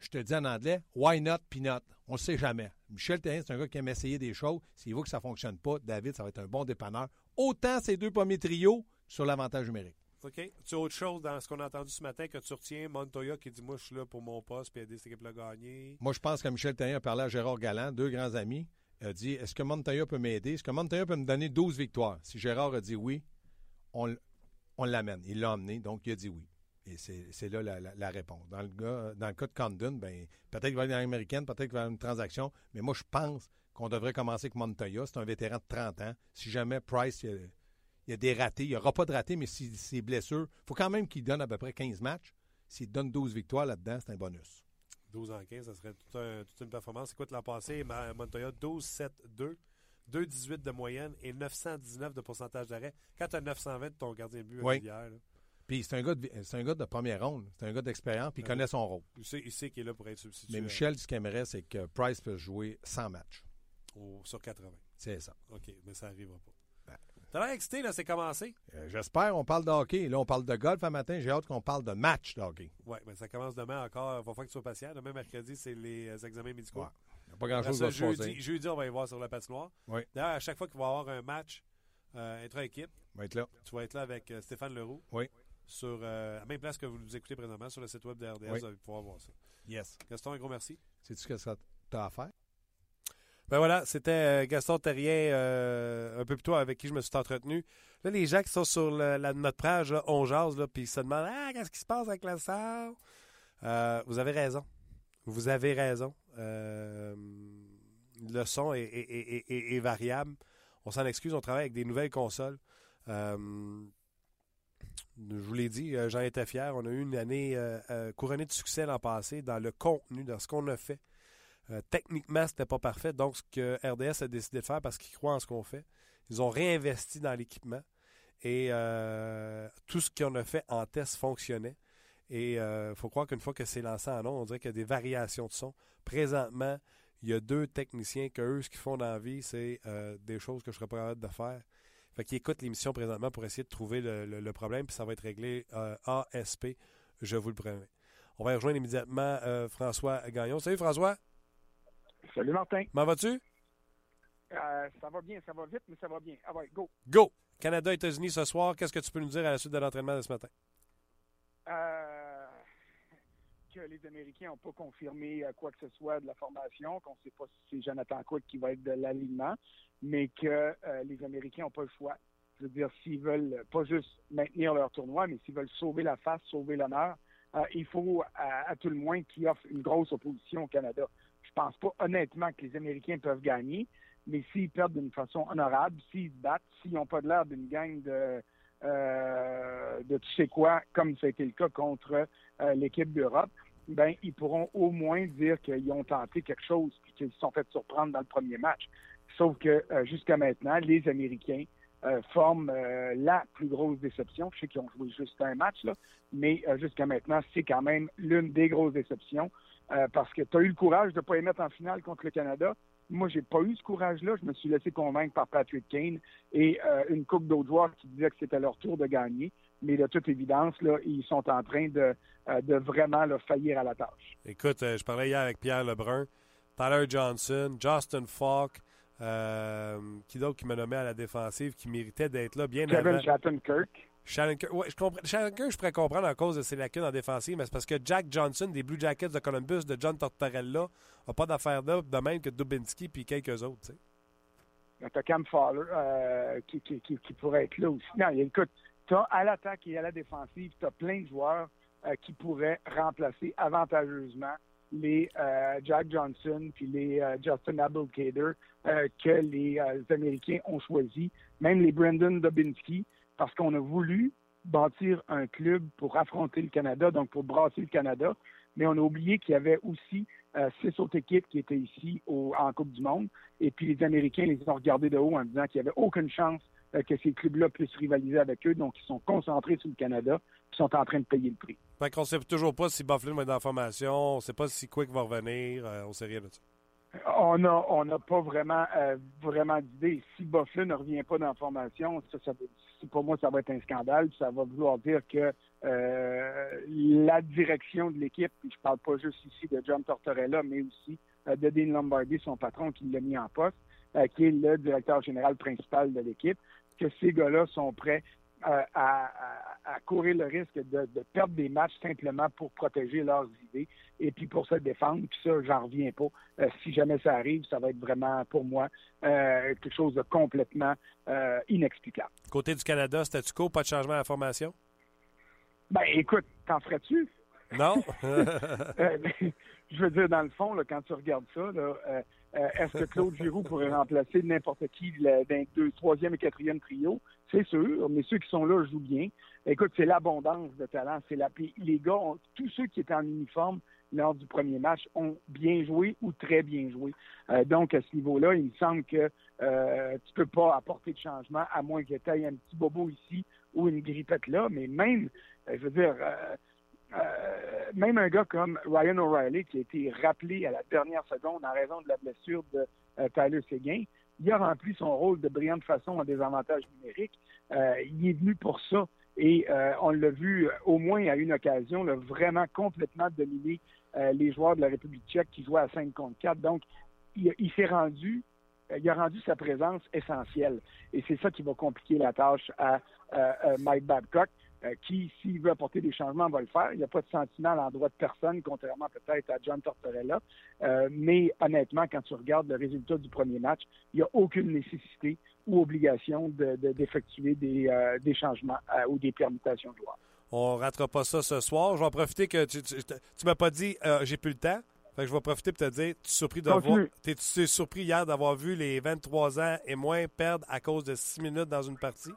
Je te dis en anglais, why not, peanut? On ne sait jamais. Michel Terrien, c'est un gars qui aime essayer des choses. S'il voit que ça ne fonctionne pas, David, ça va être un bon dépanneur. Autant ces deux premiers trios sur l'avantage numérique. OK. Tu as autre chose dans ce qu'on a entendu ce matin que tu retiens? Montoya qui dit Moi, je suis là pour mon poste puis aider cette équipe-là à gagner. Moi, je pense que Michel Terrien a parlé à Gérard Galland, deux grands amis. Il a dit Est-ce que Montoya peut m'aider? Est-ce que Montoya peut me donner 12 victoires? Si Gérard a dit oui, on, on l'amène. Il l'a emmené, donc il a dit oui. Et c'est là la, la- la réponse. Dans le, gars- dans le cas de Condon, ben, peut-être qu'il va aller dans l'américaine, peut-être qu'il va avoir une transaction, mais moi, je pense qu'on devrait commencer avec Montoya. C'est un vétéran de 30 ans. Si jamais Price, il y a, il y a des ratés, il n'y aura pas de ratés, mais si ses blessures, il faut quand même qu'il donne à peu près 15 matchs. S'il donne 12 victoires là-dedans, c'est un bonus. 12 en 15, ça serait toute, un- toute une performance. Écoute, l'an passé, Montoya, 12-7-2, 2-18 de moyenne et 919 de pourcentage d'arrêt. Quand tu as 920 de ton gardien de but Oui. hier, là, Puis c'est un gars de, c'est un gars de première ronde. C'est un gars d'expérience, puis il Ah connaît son rôle. il sait, il sait qu'il est là pour être substitué Mais Michel, ce qu'il aimerait, c'est que Price peut jouer 100 matchs. au- sur 80. C'est ça. OK, mais ça n'arrivera pas. Ben. T'as l'air excité, là, c'est commencé. Euh, J'espère. On parle de hockey. Là, on parle de golf un matin. J'ai hâte qu'on parle de match de hockey. Oui, mais ça commence demain encore. Il va falloir que tu sois patient. Demain, mercredi, c'est les euh, examens médicaux. Ouais. Il n'y a pas grand-chose à se jeudi, jeudi, on va y voir sur la patinoire. Oui. D'ailleurs, à chaque fois qu'il va y avoir un match euh, intra-équipe, On va être là. tu vas être là avec euh, Stéphane Leroux. Oui. Sur euh, à la même place que vous nous écoutez présentement, sur le site web de RDS, Oui. vous allez pouvoir voir ça. Yes. Gaston, un gros merci. Sais-tu ce que ça t'a à faire? Ben voilà, c'était euh, Gaston Terrien euh, un peu plus tôt avec qui je me suis entretenu. Là, les gens qui sont sur le- la, notre page, là, on jase, là, puis ils se demandent Ah, qu'est-ce qui se passe avec la salle? Euh, vous avez raison. Vous avez raison. Euh, le son est, est- est- est- est variable. On s'en excuse, on travaille avec des nouvelles consoles. Je vous l'ai dit, euh, j'en étais fier. On a eu une année euh, euh, couronnée de succès l'an passé dans le contenu, dans ce qu'on a fait. Techniquement, c'était pas parfait. Donc, ce que RDS a décidé de faire parce qu'ils croient en ce qu'on fait, ils ont réinvesti dans l'équipement et tout ce qu'on a fait en test fonctionnait. Et il faut croire qu'une fois que c'est lancé en nom, on dirait qu'il y a des variations de son. Présentement, il y a deux techniciens que eux, ce qu'ils font dans la vie, c'est des choses que je serais pas capable de faire. Fait qu'ils écoutent l'émission présentement pour essayer de trouver le, le- le problème, puis ça va être réglé euh, ASP, je vous le promets. On va y rejoindre immédiatement euh, François Gagnon. Salut François, Salut Martin. comment vas-tu? Euh, ça va bien, ça va vite, mais ça va bien. Ah ouais, go. Go! Canada-États-Unis ce soir, qu'est-ce que tu peux nous dire à la suite de l'entraînement de ce matin? Euh, que les Américains n'ont pas confirmé euh, quoi que ce soit de la formation, qu'on ne sait pas si c'est Jonathan Cook qui va être de l'alignement, mais que euh, les Américains n'ont pas le choix. Je veux dire, s'ils veulent pas juste maintenir leur tournoi, mais s'ils veulent sauver la face, sauver l'honneur, euh, il faut à, à tout le moins qu'ils offrent une grosse opposition au Canada. Je pense pas honnêtement que les Américains peuvent gagner, mais s'ils perdent d'une façon honorable, s'ils se battent, s'ils n'ont pas de l'air d'une gang de, euh, de tu sais quoi, comme ça a été le cas contre l'équipe d'Europe, ben ils pourront au moins dire qu'ils ont tenté quelque chose puis qu'ils se sont fait surprendre dans le premier match. Sauf que euh, jusqu'à maintenant, les Américains euh, forment euh, la plus grosse déception. Je sais qu'ils ont joué juste un match, là, mais jusqu'à maintenant, c'est quand même l'une des grosses déceptions parce que tu as eu le courage de ne pas les mettre en finale contre le Canada. Moi, j'ai pas eu ce courage-là. Je me suis laissé convaincre par Patrick Kane et une coupe d'autres joueurs qui disaient que c'était leur tour de gagner. Mais de toute évidence, là, ils sont en train de, euh, de vraiment là, faillir à la tâche. Écoute, euh, je parlais hier avec Pierre Lebrun, Tyler Johnson, Justin Falk, euh, qui d'autre qui m'a nommé à la défensive, qui méritait d'être là bien Kevin avant. Shannon Kirk, ouais, je comprends. Shannon Kirk, je pourrais comprendre à cause de ses lacunes en défensive, mais c'est parce que Jack Johnson des Blue Jackets de Columbus, de John Tortorella, n'a pas d'affaire là, de même que Dubinsky puis quelques autres. tu as Cam Fowler euh, qui, qui, qui, qui pourrait être là aussi. Non, écoute, tu as à l'attaque et à la défensive, tu as plein de joueurs euh, qui pourraient remplacer avantageusement les euh, Jack Johnson puis les euh, Justin Abelkader que les Américains ont choisi, même les Brendan Dubinsky, parce qu'on a voulu bâtir un club pour affronter le Canada, donc pour brasser le Canada, mais on a oublié qu'il y avait aussi six autres équipes qui étaient ici en Coupe du Monde. Et puis les Américains les ont regardés de haut en disant qu'il n'y avait aucune chance que ces clubs-là puissent rivaliser avec eux. Donc, ils sont concentrés sur le Canada et sont en train de payer le prix. Fait qu'on sait toujours pas si Bufflin va être en formation, on sait pas si Quick va revenir, euh, on sait rien de ça. On n'a on pas vraiment euh, vraiment d'idée. Si Bufflin ne revient pas dans la formation, ça, pour moi, ça va être un scandale. Ça va vouloir dire que euh, la direction de l'équipe, puis je parle pas juste ici de John Tortorella, mais aussi euh, de Dean Lombardi, son patron qui l'a mis en poste, euh, qui est le directeur général principal de l'équipe, que ces gars-là sont prêts euh, à, à- à courir le risque de, de perdre des matchs simplement pour protéger leurs idées et puis pour se défendre. Puis ça, j'en reviens pas. Euh, si jamais ça arrive, ça va être vraiment, pour moi, euh, quelque chose de complètement inexplicable. Côté du Canada, statu quo, pas de changement à la formation? Ben, écoute, t'en ferais-tu? Non? Euh, je veux dire, dans le fond, là, quand tu regardes ça, là, euh, est-ce que Claude Giroux pourrait remplacer n'importe qui d'un deux, troisième et quatrième trio? C'est sûr, mais ceux qui sont là jouent bien. Écoute, c'est l'abondance de talent. C'est la, les gars, ont- tous ceux qui étaient en uniforme lors du premier match ont bien joué ou très bien joué. Euh, donc, à ce niveau-là, il me semble que euh, tu peux pas apporter de changement à moins que tu aies un petit bobo ici ou une grippette là. Mais même, euh, je veux dire, euh, même un gars comme Ryan O'Reilly, qui a été rappelé à la dernière seconde en raison de la blessure de euh, Tyler Seguin, il a rempli son rôle de brillante façon en désavantage numérique. Euh, il est venu pour ça. Et euh, on l'a vu euh, au moins à une occasion, là, vraiment complètement dominer les joueurs de la République tchèque qui jouaient à 5 contre 4. Donc, il, il s'est rendu, il a rendu sa présence essentielle. Et c'est ça qui va compliquer la tâche à Mike Babcock, euh, qui, s'il veut apporter des changements, va le faire. Il n'y a pas de sentiment à l'endroit de personne, contrairement peut-être à John Tortorella. Euh, mais honnêtement, quand tu regardes le résultat du premier match, il n'y a aucune nécessité ou obligation de- de- d'effectuer des, euh, des changements ou des permutations de joueurs. On ne ratera pas ça ce soir. Je vais en profiter que tu ne m'as pas dit j'ai plus le temps. Fait que je vais profiter pour te dire, tu es surpris de voir. Continue. T'es-tu surpris hier d'avoir vu les 23 ans et moins perdre à cause de 6 minutes dans une partie?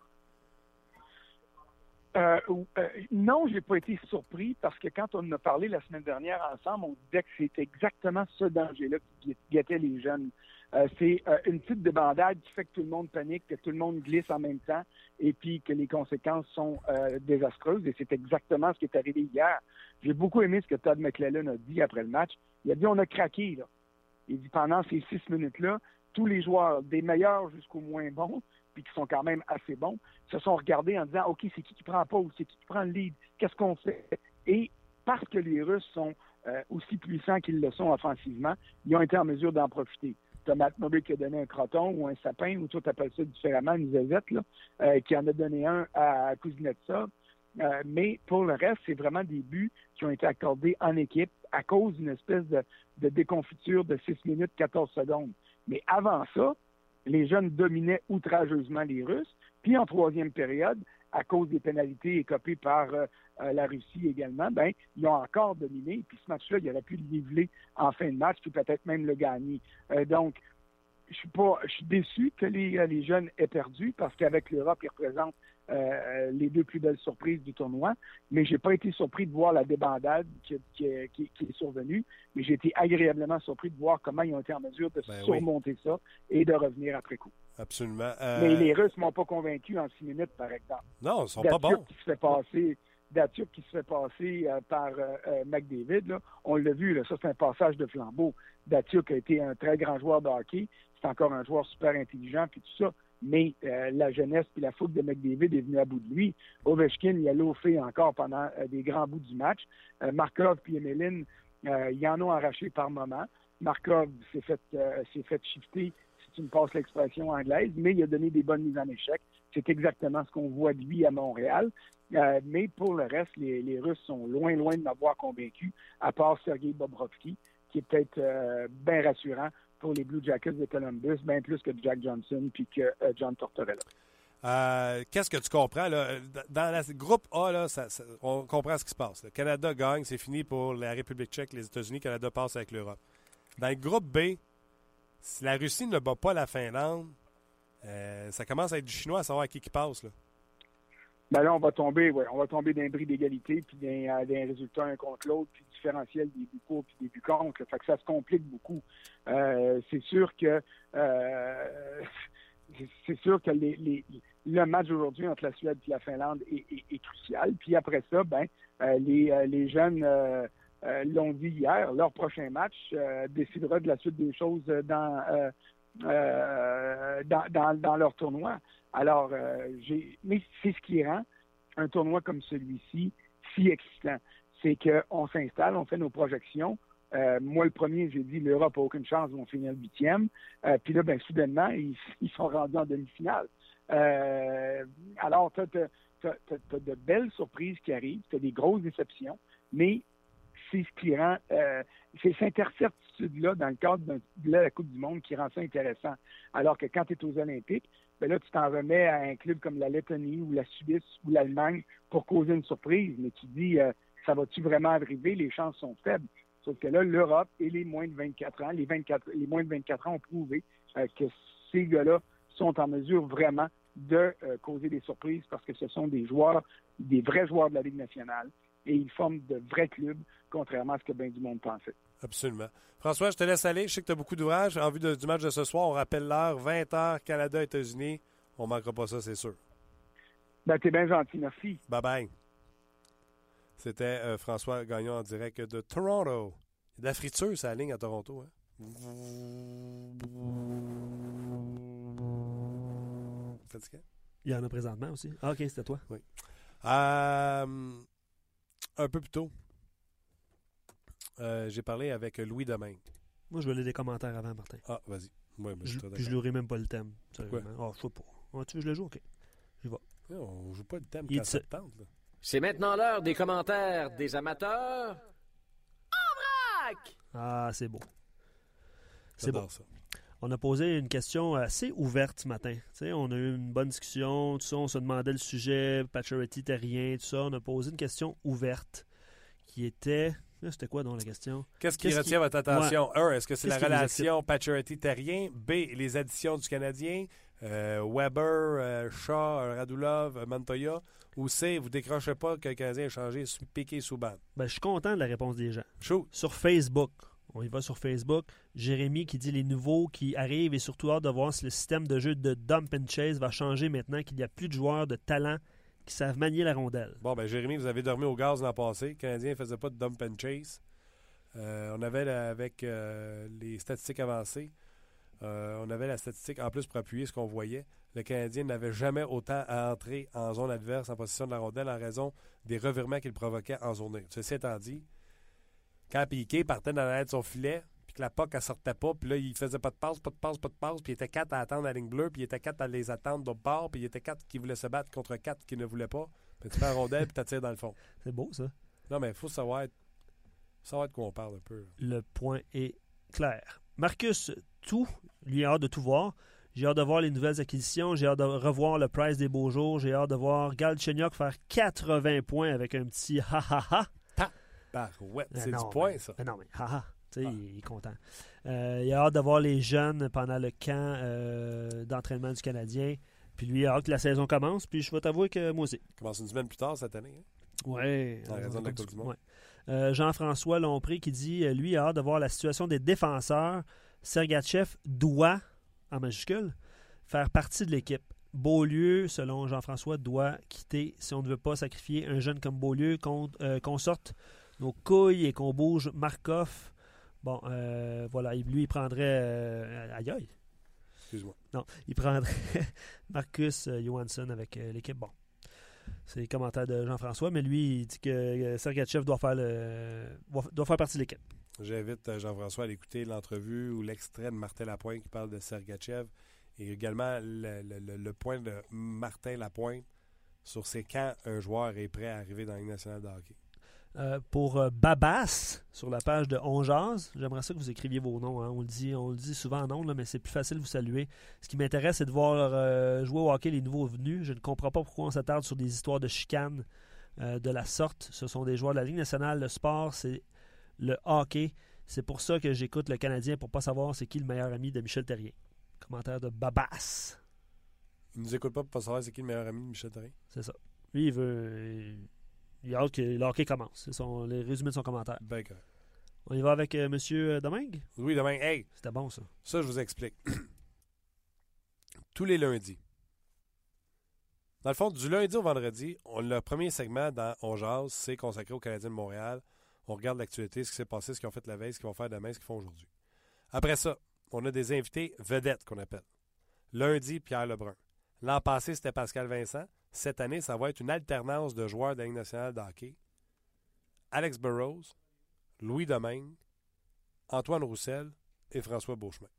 Euh, euh, non, j'ai pas été surpris parce que quand on a parlé la semaine dernière ensemble, on disait que c'était exactement ce danger-là qui guettait les jeunes. Euh, c'est euh, une petite débandade qui fait que tout le monde panique, que tout le monde glisse en même temps et puis que les conséquences sont euh, désastreuses. Et c'est exactement ce qui est arrivé hier. J'ai beaucoup aimé ce que Todd McClellan a dit après le match. Il a dit on a craqué. Là. Il dit pendant ces six minutes-là, tous les joueurs, des meilleurs jusqu'aux moins bons, puis qui sont quand même assez bons, se sont regardés en disant OK, c'est qui qui prend ou c'est qui qui prend le lead? Qu'est-ce qu'on fait? Et parce que les Russes sont euh, aussi puissants qu'ils le sont offensivement, ils ont été en mesure d'en profiter. Matt Murray qui a donné un croton ou un sapin, ou toi t'appelles ça différemment, une là, euh, qui en a donné un à Kuznetsov. Euh, mais pour le reste, c'est vraiment des buts qui ont été accordés en équipe à cause d'une espèce de, de déconfiture de 6 minutes 14 secondes. Mais avant ça, les jeunes dominaient outrageusement les Russes. Puis en troisième période, à cause des pénalités écopées par euh, euh, la Russie également, ben ils ont encore dominé. Puis ce match-là, il aurait pu le niveler en fin de match, puis peut-être même le gagner. Euh, donc, je suis pas, je suis déçu que les, les jeunes aient perdu parce qu'avec l'Europe, ils représentent euh, les deux plus belles surprises du tournoi. Mais j'ai pas été surpris de voir la débandade qui, qui- qui- qui est survenue. Mais j'ai été agréablement surpris de voir comment ils ont été en mesure de Ben oui. surmonter ça et de revenir après coup. Absolument. Euh, Mais les Russes m'ont pas convaincu en six minutes, par exemple. Non, ils sont pas bons. qui se fait passer, Datsuk qui se fait passer euh, par euh, McDavid, là, on l'a vu, là, ça c'est un passage de flambeau. Datsuk a été un très grand joueur de hockey, c'est encore un joueur super intelligent puis tout ça. Mais euh, la jeunesse puis la foule de McDavid est venue à bout de lui. Ovechkin, il a loafé encore pendant euh, des grands bouts du match. Euh, Markov puis Emeline, euh, ils en ont arraché par moment. Markov s'est fait, s'est fait shifter, si tu me passes l'expression anglaise, mais il a donné des bonnes mises en échec. C'est exactement ce qu'on voit de lui à Montréal. Mais pour le reste, les, Russes sont loin, loin de m'avoir convaincu, à part Sergei Bobrovski, qui est peut-être bien rassurant pour les Blue Jackets de Columbus, bien plus que Jack Johnson puis que euh, John Tortorella. Euh, Qu'est-ce que tu comprends? Là? Dans le groupe A, là, on comprend ce qui se passe. Le Canada gagne, c'est fini pour la République tchèque, les États-Unis. Canada passe avec l'Europe. Dans le groupe B, si la Russie ne bat pas la Finlande, euh, ça commence à être du chinois à savoir à qui qui passe. Là. Ben là, on va tomber, ouais, on va tomber d'un bris d'égalité, puis d'un euh, résultat un contre l'autre, puis différentiel des buts pour, puis des buts contre. Fait que ça se complique beaucoup. Euh, c'est sûr que euh, c'est- sûr que les, les- le match aujourd'hui entre la Suède et la Finlande est, est- crucial. Puis après ça, ben euh, les, euh, les jeunes l'ont dit hier, leur prochain match décidera de la suite des choses dans, dans, dans, dans leur tournoi. Alors, euh, j'ai, mais c'est ce qui rend un tournoi comme celui-ci si excitant. C'est qu'on s'installe, on fait nos projections. Euh, moi, le premier, j'ai dit l'Europe n'a aucune chance, ils vont finir huitième. Euh, puis là, ben, soudainement, ils, ils sont rendus en demi-finale. Euh, alors, tu as, de belles surprises qui arrivent, tu as des grosses déceptions, mais c'est ce qui rend, euh, c'est cette incertitude incertitude-là dans le cadre de la Coupe du Monde qui rend ça intéressant. Alors que quand tu es aux Olympiques, ben là, tu t'en remets à un club comme la Lettonie ou la Suisse ou l'Allemagne pour causer une surprise. Mais tu dis, euh, ça va-tu vraiment arriver? Les chances sont faibles. Sauf que là, l'Europe et les moins de 24 ans, les, 24, les moins de 24 ans ont prouvé euh, que ces gars-là sont en mesure vraiment de euh, causer des surprises parce que ce sont des joueurs, des vrais joueurs de la Ligue nationale et ils forment de vrais clubs, contrairement à ce que bien du monde pensait. Absolument. François, je te laisse aller. Je sais que tu as beaucoup d'ouvrages. En vue de- du match de ce soir, on rappelle l'heure, 20h, Canada, États-Unis. On ne manquera pas ça, c'est sûr. Ben, t'es bien gentil, merci. Bye bye. C'était euh, François Gagnon en direct de Toronto. De la friture, ça ligne à Toronto. Hein? Fatigué? Il y en a présentement aussi. Ah, ok, c'était toi. Oui. Euh, un peu plus tôt, euh, j'ai parlé avec Louis Domingue. Moi, je lire des commentaires avant, Martin. Ah, vas-y. Ouais, je Je- puis je n'aurai même pas le thème. sérieusement. Ah, je sais pas. Ah, tu veux que je le joue? Ok. J'y vais. On joue pas le thème Il quand dit- ça te tente. là. C'est maintenant l'heure des commentaires des amateurs. Ah, c'est beau. C'est J'adore bon. ça. On a posé une question assez ouverte ce matin. Tu sais, on a eu une bonne discussion, tout ça, on se demandait le sujet, Pacioretty, terrien, tout ça. On a posé une question ouverte qui était... Là, C'était quoi donc la question? Qu'est-ce qui Qu'est-ce retient qui- votre attention? Un, est-ce que c'est la Qu'est-ce qui vous relation Pacioretty-Terrien? B, les additions du Canadien? Euh, Weber, euh, Shaw, euh, Radulov, euh, Montoya? Ou C, vous décrochez pas que le Canadien a changé sous- piqué sous bande? Ben, je suis content de la réponse des gens. Shoot! Sur Facebook, on y va sur Facebook, Jérémy qui dit les nouveaux qui arrivent et surtout hâte de voir si le système de jeu de dump and chase va changer maintenant qu'il n'y a plus de joueurs de talent qui savent manier la rondelle. Bon, ben Jérémy, vous avez dormi au gaz l'an passé. Le Canadien ne faisait pas de dump and chase. Euh, on avait, avec euh, les statistiques avancées, euh, on avait la statistique en plus pour appuyer ce qu'on voyait. Le Canadien n'avait jamais autant à entrer en zone adverse en possession de la rondelle en raison des revirements qu'il provoquait en zone neutre. Ceci étant dit, quand Piqué partait dans l'aide de son filet, puis que la POC ne sortait pas, puis là, il faisait pas de passe, pas de passe, pas de passe, puis il était quatre à attendre la ligne bleue, puis il était quatre à les attendre d'autre part, puis il était quatre qui voulaient se battre contre quatre qui ne voulaient pas. Puis tu fais la rondelle, puis tu tires dans le fond. C'est beau, ça. Non, mais il faut savoir, savoir de quoi on parle un peu. Le point est clair. Marcus, tout, lui a hâte de tout voir. J'ai hâte de voir les nouvelles acquisitions. J'ai hâte de revoir le price des beaux jours. J'ai hâte de voir Galchenyuk faire 80 points avec un petit ha-ha-ha. Barouette, Euh, c'est du point, ça. mais non, mais. Tu sais, Ah. il est content. Euh, il a hâte de voir les jeunes pendant le camp euh, d'entraînement du Canadien. Puis lui, il a hâte que la saison commence. Puis je vais t'avouer que moi aussi. commence une semaine plus tard cette année. hein? En euh, raison de la du- Monde. ouais. Euh, Jean-François Lompré qui dit lui, il a hâte de voir la situation des défenseurs. Sergachev doit, en majuscule, faire partie de l'équipe. Beaulieu, selon Jean-François, doit quitter si on ne veut pas sacrifier un jeune comme Beaulieu, qu'on euh, qu'on sorte nos couilles et qu'on bouge Markov. Bon, euh, voilà, il- lui, il prendrait. euh, aïe aïe. Excuse-moi. Non, il prendrait Marcus euh, Johansson avec euh, l'équipe. Bon, c'est les commentaires de Jean-François, mais lui, il dit que euh, Sergachev doit faire, le, doit- faire partie de l'équipe. J'invite Jean-François à écouter l'entrevue ou l'extrait de Martin Lapointe qui parle de Sergachev et également le, le- le- le point de Martin Lapointe sur c'est quand un joueur est prêt à arriver dans la Ligue nationale de hockey. Euh, pour euh, Babas, sur la page de On Jase, j'aimerais ça que vous écriviez vos noms. hein. On, le dit, on le dit souvent en nom, mais c'est plus facile de vous saluer. Ce qui m'intéresse, c'est de voir euh, jouer au hockey les nouveaux venus. Je ne comprends pas pourquoi on s'attarde sur des histoires de chicanes euh, de la sorte. Ce sont des joueurs de la Ligue nationale. Le sport, c'est le hockey. C'est pour ça que j'écoute le Canadien pour pas savoir c'est qui le meilleur ami de Michel Terrien. Commentaire de Babas. Il nous écoute pas pour pas savoir c'est qui le meilleur ami de Michel Therrien. C'est ça. Lui, il veut. Il a hâte que le hockey commence. C'est son, le résumé de son commentaire. Ben correct. On y va avec euh, Monsieur Domingue? Oui, demain, hey, C'était bon, ça. ça je vous explique. Tous les lundis. Dans le fond, du lundi au vendredi, on, le premier segment dans On Jase, c'est consacré aux Canadiens de Montréal. On regarde l'actualité, ce qui s'est passé, ce qu'ils ont fait la veille, ce qu'ils vont faire demain, ce qu'ils font aujourd'hui. Après ça, on a des invités vedettes qu'on appelle. Lundi, Pierre Lebrun. L'an passé, c'était Pascal Vincent. Cette année, ça va être une alternance de joueurs de la nationale de hockey. Alex Burrows, Louis Domingue, Antoine Roussel et François Beauchemin.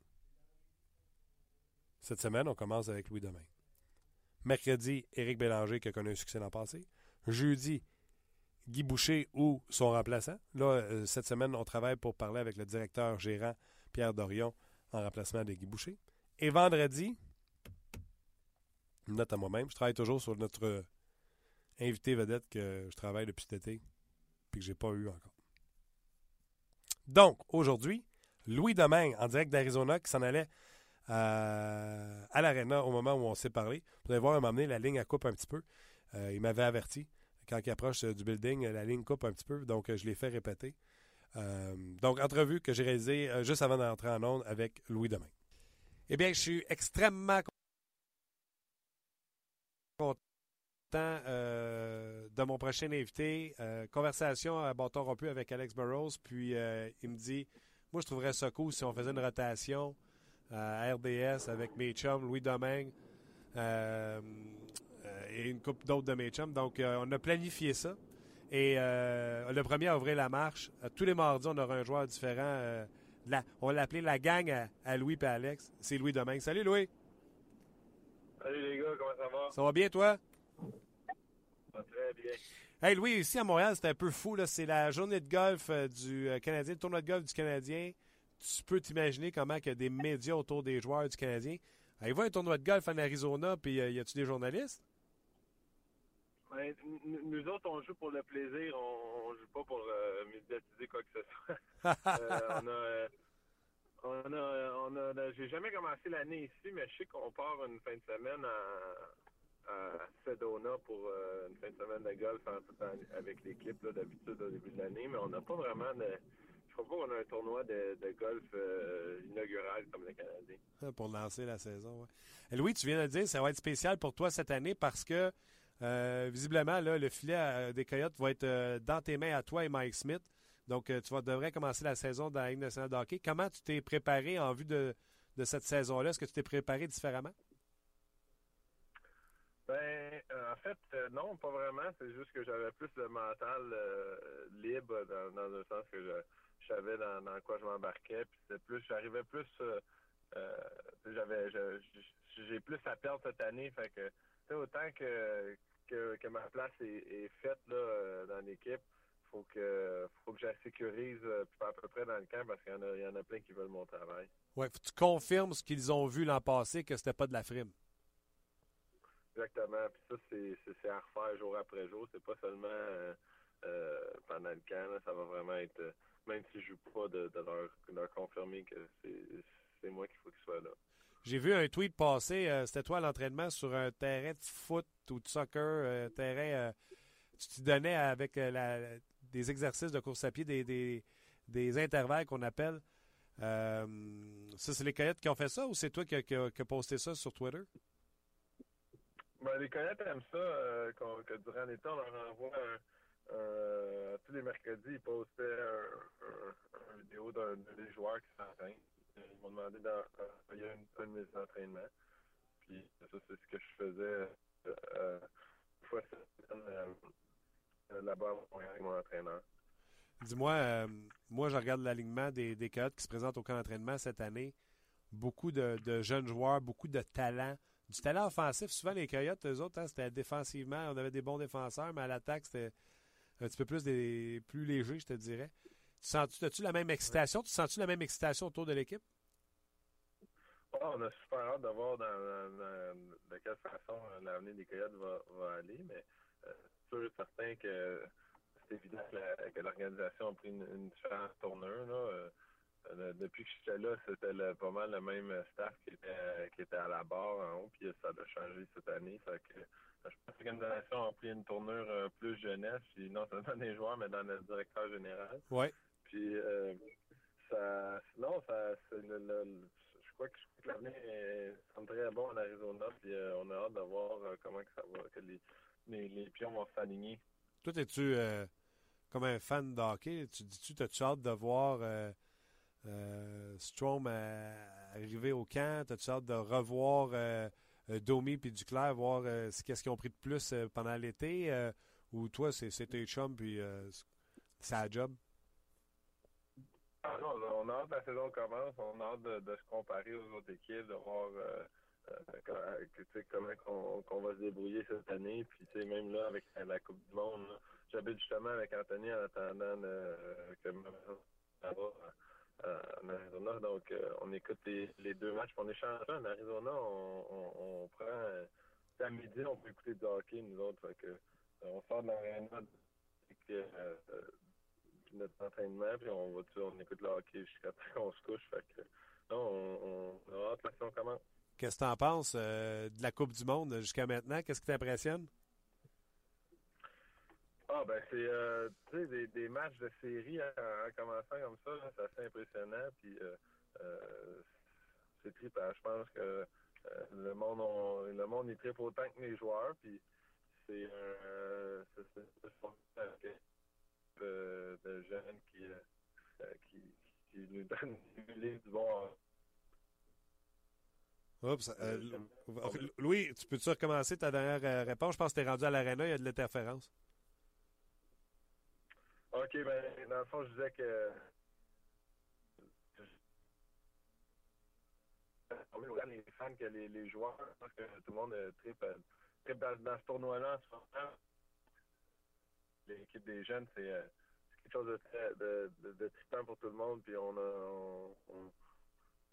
Cette semaine, on commence avec Louis Domingue. Mercredi, Éric Bélanger qui a connu un succès l'an passé. Jeudi, Guy Boucher ou son remplaçant. Là, euh, cette semaine, on travaille pour parler avec le directeur gérant Pierre Dorion en remplacement de Guy Boucher. Et vendredi, une note à moi-même, je travaille toujours sur notre invité vedette que je travaille depuis cet été puis que j'ai pas eu encore. Donc, aujourd'hui, Louis Domingue, en direct d'Arizona, qui s'en allait euh, à l'Arena au moment où on s'est parlé. Vous allez voir, il m'a amené la ligne à coupe un petit peu. Euh, il m'avait averti. Quand il approche euh, du building, la ligne coupe un petit peu, donc je l'ai fait répéter. donc, entrevue que j'ai réalisée juste avant d'entrer en onde avec Louis Domingue. Eh bien, je suis extrêmement content de mon prochain invité. conversation à bâton rompu avec Alex Burrows. Puis il me dit Moi, je trouverais ça cool si on faisait une rotation à RDS avec mes chums, Louis Domingue euh, euh, et une couple d'autres de mes chums. Donc, euh, on a planifié ça. Et le premier à ouvrir la marche, tous les mardis, on aura un joueur différent. on l'a appelé la gang à, Louis et Alex. C'est Louis Domingue. Salut Louis. Salut les gars, comment ça va? Ça va bien toi? Ça va très bien. Hey Louis, ici à Montréal, c'est un peu fou. C'est la journée de golf du Canadien, le tournoi de golf du Canadien tu peux t'imaginer comment il y a des médias autour des joueurs du Canadien. il va un tournoi de golf en Arizona, puis euh, y a-tu des journalistes? Ben, nous autres, on joue pour le plaisir, on, ne joue pas pour euh, médiatiser quoi que ce soit. Euh, on a, on a, j'ai jamais commencé l'année ici, mais je sais qu'on part une fin de semaine à, à Sedona pour une fin de semaine de golf avec l'équipe d'habitude au début de l'année, mais on n'a pas vraiment de je crois pas qu'on a un tournoi de, golf euh, inaugural comme le Canadien. Ah, pour lancer la saison, oui. Louis, tu viens de le dire, ça va être spécial pour toi cette année parce que euh, visiblement, là, le filet euh, des Coyotes va être dans tes mains à toi et Mike Smith. Donc, tu vas, devrais commencer la saison dans la Ligue nationale de hockey. Comment tu t'es préparé en vue de, cette saison-là? Est-ce que tu t'es préparé différemment? Ben, en fait, non, pas vraiment. C'est juste que j'avais plus le mental libre dans, dans le sens que je savais dans, quoi je m'embarquais. Puis c'était plus, j'arrivais plus, euh, euh, j'avais, j'ai plus à perdre cette année. Fait que, autant que, que, ma place est, faite là, euh, dans l'équipe, faut que faut que je la sécurise à peu près dans le camp parce qu'il y en a, y en a plein qui veulent mon travail. Ouais, tu confirmes ce qu'ils ont vu l'an passé que c'était pas de la frime. Exactement. Puis ça, c'est à refaire jour après jour. C'est pas seulement pendant le camp. ça va vraiment être même si je joue pas, de, leur, confirmer que c'est moi qu'il faut qu'il soit là. J'ai vu un tweet passer, euh, c'était toi à l'entraînement sur un terrain de foot ou de soccer, euh, terrain, euh, tu te donnais avec des exercices de course à pied, des, des, intervalles qu'on appelle. ça, c'est les Coyotes qui ont fait ça ou c'est toi qui as posté ça sur Twitter? Ben, les Coyotes aiment ça, que durant l'été, on leur envoie un, euh, tous les mercredis, ils postaient un, un, vidéo d'un des joueurs qui s'entraînent. Ils m'ont demandé d'envoyer une, une mise d'entraînement. Puis ça, c'est ce que je faisais euh, une fois cette euh, là-bas avec mon entraîneur. Dis-moi, euh, moi, je regarde l'alignement des, des Coyotes qui se présentent au camp d'entraînement cette année. Beaucoup de, de, jeunes joueurs, beaucoup de talent. Du talent offensif. Souvent, les Coyotes, eux autres, hein, c'était défensivement. On avait des bons défenseurs, mais à l'attaque, c'était un petit peu plus des plus léger, je te dirais. Tu sens-tu, as-tu la même excitation? Tu sens-tu la même excitation autour de l'équipe? on a super hâte de voir de quelle façon l'avenir des Coyotes va, aller, mais euh, sûr et certain que c'est évident que, l'organisation a pris une, différente tournure. Euh, euh, depuis que j'étais là, c'était pas mal le même staff qui était, qui était à la barre en haut, puis ça a changé cette année. Fait que, je pense que l'organisation a pris une tournure euh, plus jeunesse, puis non seulement des joueurs, mais dans le directeur général. Oui. Puis, euh, ça, non, ça, je crois que, l'avenir semble très bon en Arizona, puis euh, on a hâte de voir comment que ça va, que les, les, pions vont s'aligner. Toi, es-tu comme un fan de hockey? Tu dis-tu, as-tu hâte de voir Strom arriver au camp? As-tu hâte de revoir euh, Domi puis Duclair, voir euh, qu'est-ce qu'ils ont pris de plus euh, pendant l'été, ou toi, c'est tes chums, puis c'est job? Ah non, on a hâte que la saison commence, on a hâte de, se comparer aux autres équipes, de voir comment on, va se débrouiller cette année. Puis même là, avec la Coupe du Monde, j'habite justement avec Anthony en attendant de- que va en Arizona. Donc, euh, on écoute les, deux matchs. puis On échange en Arizona. On, on, on prend. euh, à midi, on peut écouter du hockey, nous autres. Fait que, euh, on sort de l'aréna euh, euh, notre entraînement, puis on va on écoute le hockey jusqu'à temps qu'on se couche. Fait que, non, on, on a commence. Qu'est-ce que tu en penses euh, de la Coupe du Monde jusqu'à maintenant? Qu'est-ce qui t'impressionne? Ah, ben, c'est euh, des, matchs de série en, en commençant comme ça, c'est assez impressionnant. Puis, euh, c'est trippant. Je pense que le monde on- le monde est tripe autant que les joueurs. Puis, c'est de, de jeunes qui, qui, qui nous donnent du bon. Oups, euh, Louis, tu peux-tu recommencer ta dernière euh, réponse? Je pense que tu es rendu à l'aréna, il y a de l'interférence. OK, ben, dans le fond, je disais que. Les fans que les, les joueurs, parce que tout le monde euh, tripe, euh, tripe dans, dans ce tournoi-là en ce moment. L'équipe des jeunes, c'est euh, quelque chose de, très, de, de, de trippant pour tout le monde. Puis on a. on- on-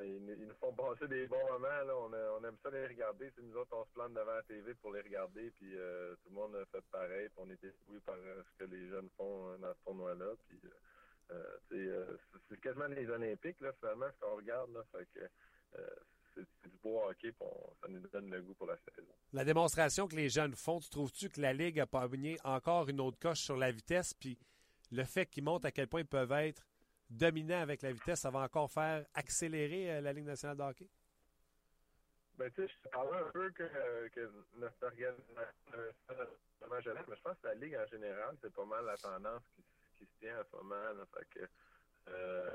ils, nous- ils nous font passer des bons moments. Là. On, aime ça les regarder. C'est nous autres, on se plante devant la TV pour les regarder. Puis euh, tout le monde a fait pareil. Puis on était ébloui par euh, ce que les jeunes font euh, dans ce tournoi-là. Puis c'est- quasiment les Olympiques, là, finalement, ce qu'on regarde. Là, fait que c'est du beau hockey. Ça nous donne le goût pour la saison. La démonstration que les jeunes font, tu trouves-tu que la Ligue a pogné encore une autre coche sur la vitesse? Puis le fait qu'ils montrent à quel point ils peuvent être dominants avec la vitesse, ça va encore faire accélérer euh, la Ligue nationale de hockey? Ben, tu sais, je parlais un peu que, notre organisation euh, mais je pense que la Ligue en général, c'est pas mal la tendance qui, se tient en ce moment. Là, fait que, euh,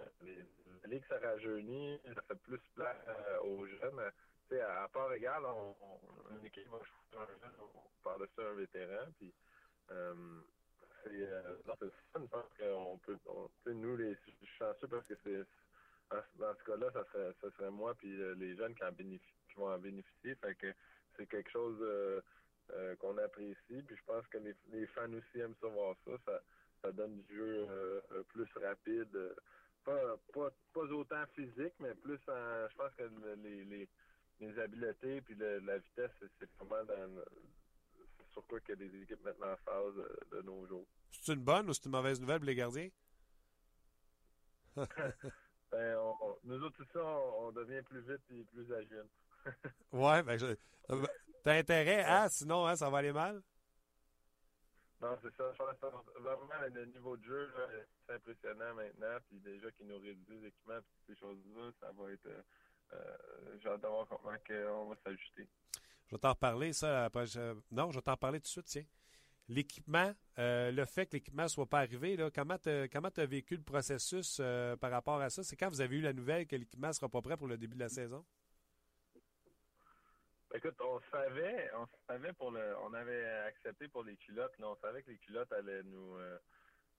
la Ligue se rajeunit, ça fait plus place euh, aux jeunes. Tu sais, à, part égal, on, on- une équipe va un jeune, on parle de ça un vétéran, puis c'est euh, le fun, je pense qu'on peut, nous, les, chanceux parce que c'est dans, ce cas-là, ça serait, ça serait moi puis euh, les jeunes qui, en qui vont en bénéficier. Fait que c'est quelque chose euh, euh, qu'on apprécie. Puis je pense que les, les fans aussi aiment ça voir ça. Ça, ça donne du jeu euh, euh, plus rapide. euh, Pas, pas, pas autant physique, mais plus en. Je pense que le- les, les, les habiletés puis le- la vitesse, c'est- vraiment dans sur quoi a des équipes maintenant en phase de nos jours. C'est une bonne ou c'est une mauvaise nouvelle pour les gardiens? Ben, on- on- nous autres, tout ça, on, on devient plus vite et plus agile. ouais, ben, je- euh, t'as intérêt, hein? Sinon, hein, ça va aller mal? Non, c'est ça. Je pense que vraiment le niveau de jeu, c'est impressionnant maintenant. Puis déjà qu'ils nous réduisent les équipements et ces choses-là, ça va être. euh, euh, J'ai hâte de voir comment que on va s'ajuster. Je vais t'en reparler, ça. après, je- Non, je vais t'en reparler tout de suite, tiens. L'équipement, euh, le fait que l'équipement ne soit pas arrivé, là, comment tu as vécu le processus euh, par rapport à ça? C'est quand vous avez eu la nouvelle que l'équipement ne sera pas prêt pour le début de la saison? Écoute, on savait, on savait pour le, on avait accepté pour les culottes, là, on savait que les culottes allaient nous, euh,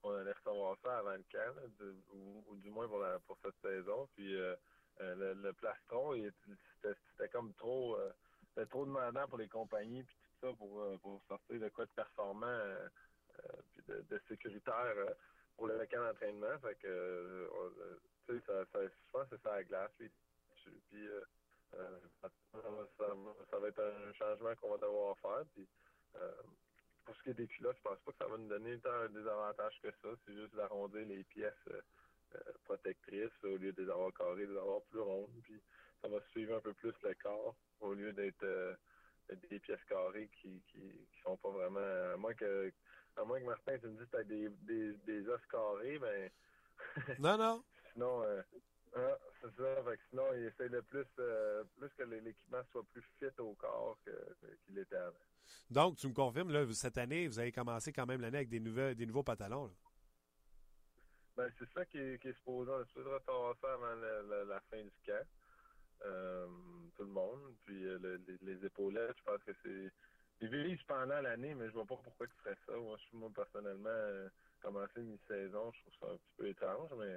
on allait recevoir ça avant le camp, ou, du moins pour la, pour cette saison. Puis euh, euh, le, plastron, c'était, comme trop, euh, c'était trop demandant pour les compagnies puis tout ça pour, euh, pour sortir de quoi de performant, euh, euh, puis de, sécuritaire euh, pour le camp d'entraînement. Fait que, ça, ça, je pense que c'est ça la glace. Puis, puis ça, ça va- être un changement qu'on va devoir faire. Puis, pour ce qui est des culottes, je pense pas que ça va nous donner tant des avantages que ça. C'est juste d'arrondir les pièces protectrices au lieu de les avoir carrées, de les avoir plus rondes. Puis ça va suivre un peu plus le corps au lieu d'être euh, des pièces carrées qui, qui, qui sont pas vraiment. À moins que à moins que Martin tu me dises que tu as des, des, des os carrés, ben Non, non. sinon euh, ah, c'est ça. Fait que sinon, il essaie de plus, euh, plus que l'équipement soit plus fit au corps qu'il était avant. Donc, tu me confirmes, là, cette année, vous avez commencé quand même l'année avec des, nouvelles, des nouveaux pantalons. là. Ben, c'est ça qui est, qui est supposé. On est supposé ça avant le- la fin du camp. Euh, tout le monde. Puis euh, le- les, épaulettes, je pense que c'est. Ils visent pendant l'année, mais je vois pas pourquoi ils feraient ça. Moi, je, moi personnellement, euh, commencer mi-saison, je trouve ça un petit peu étrange, mais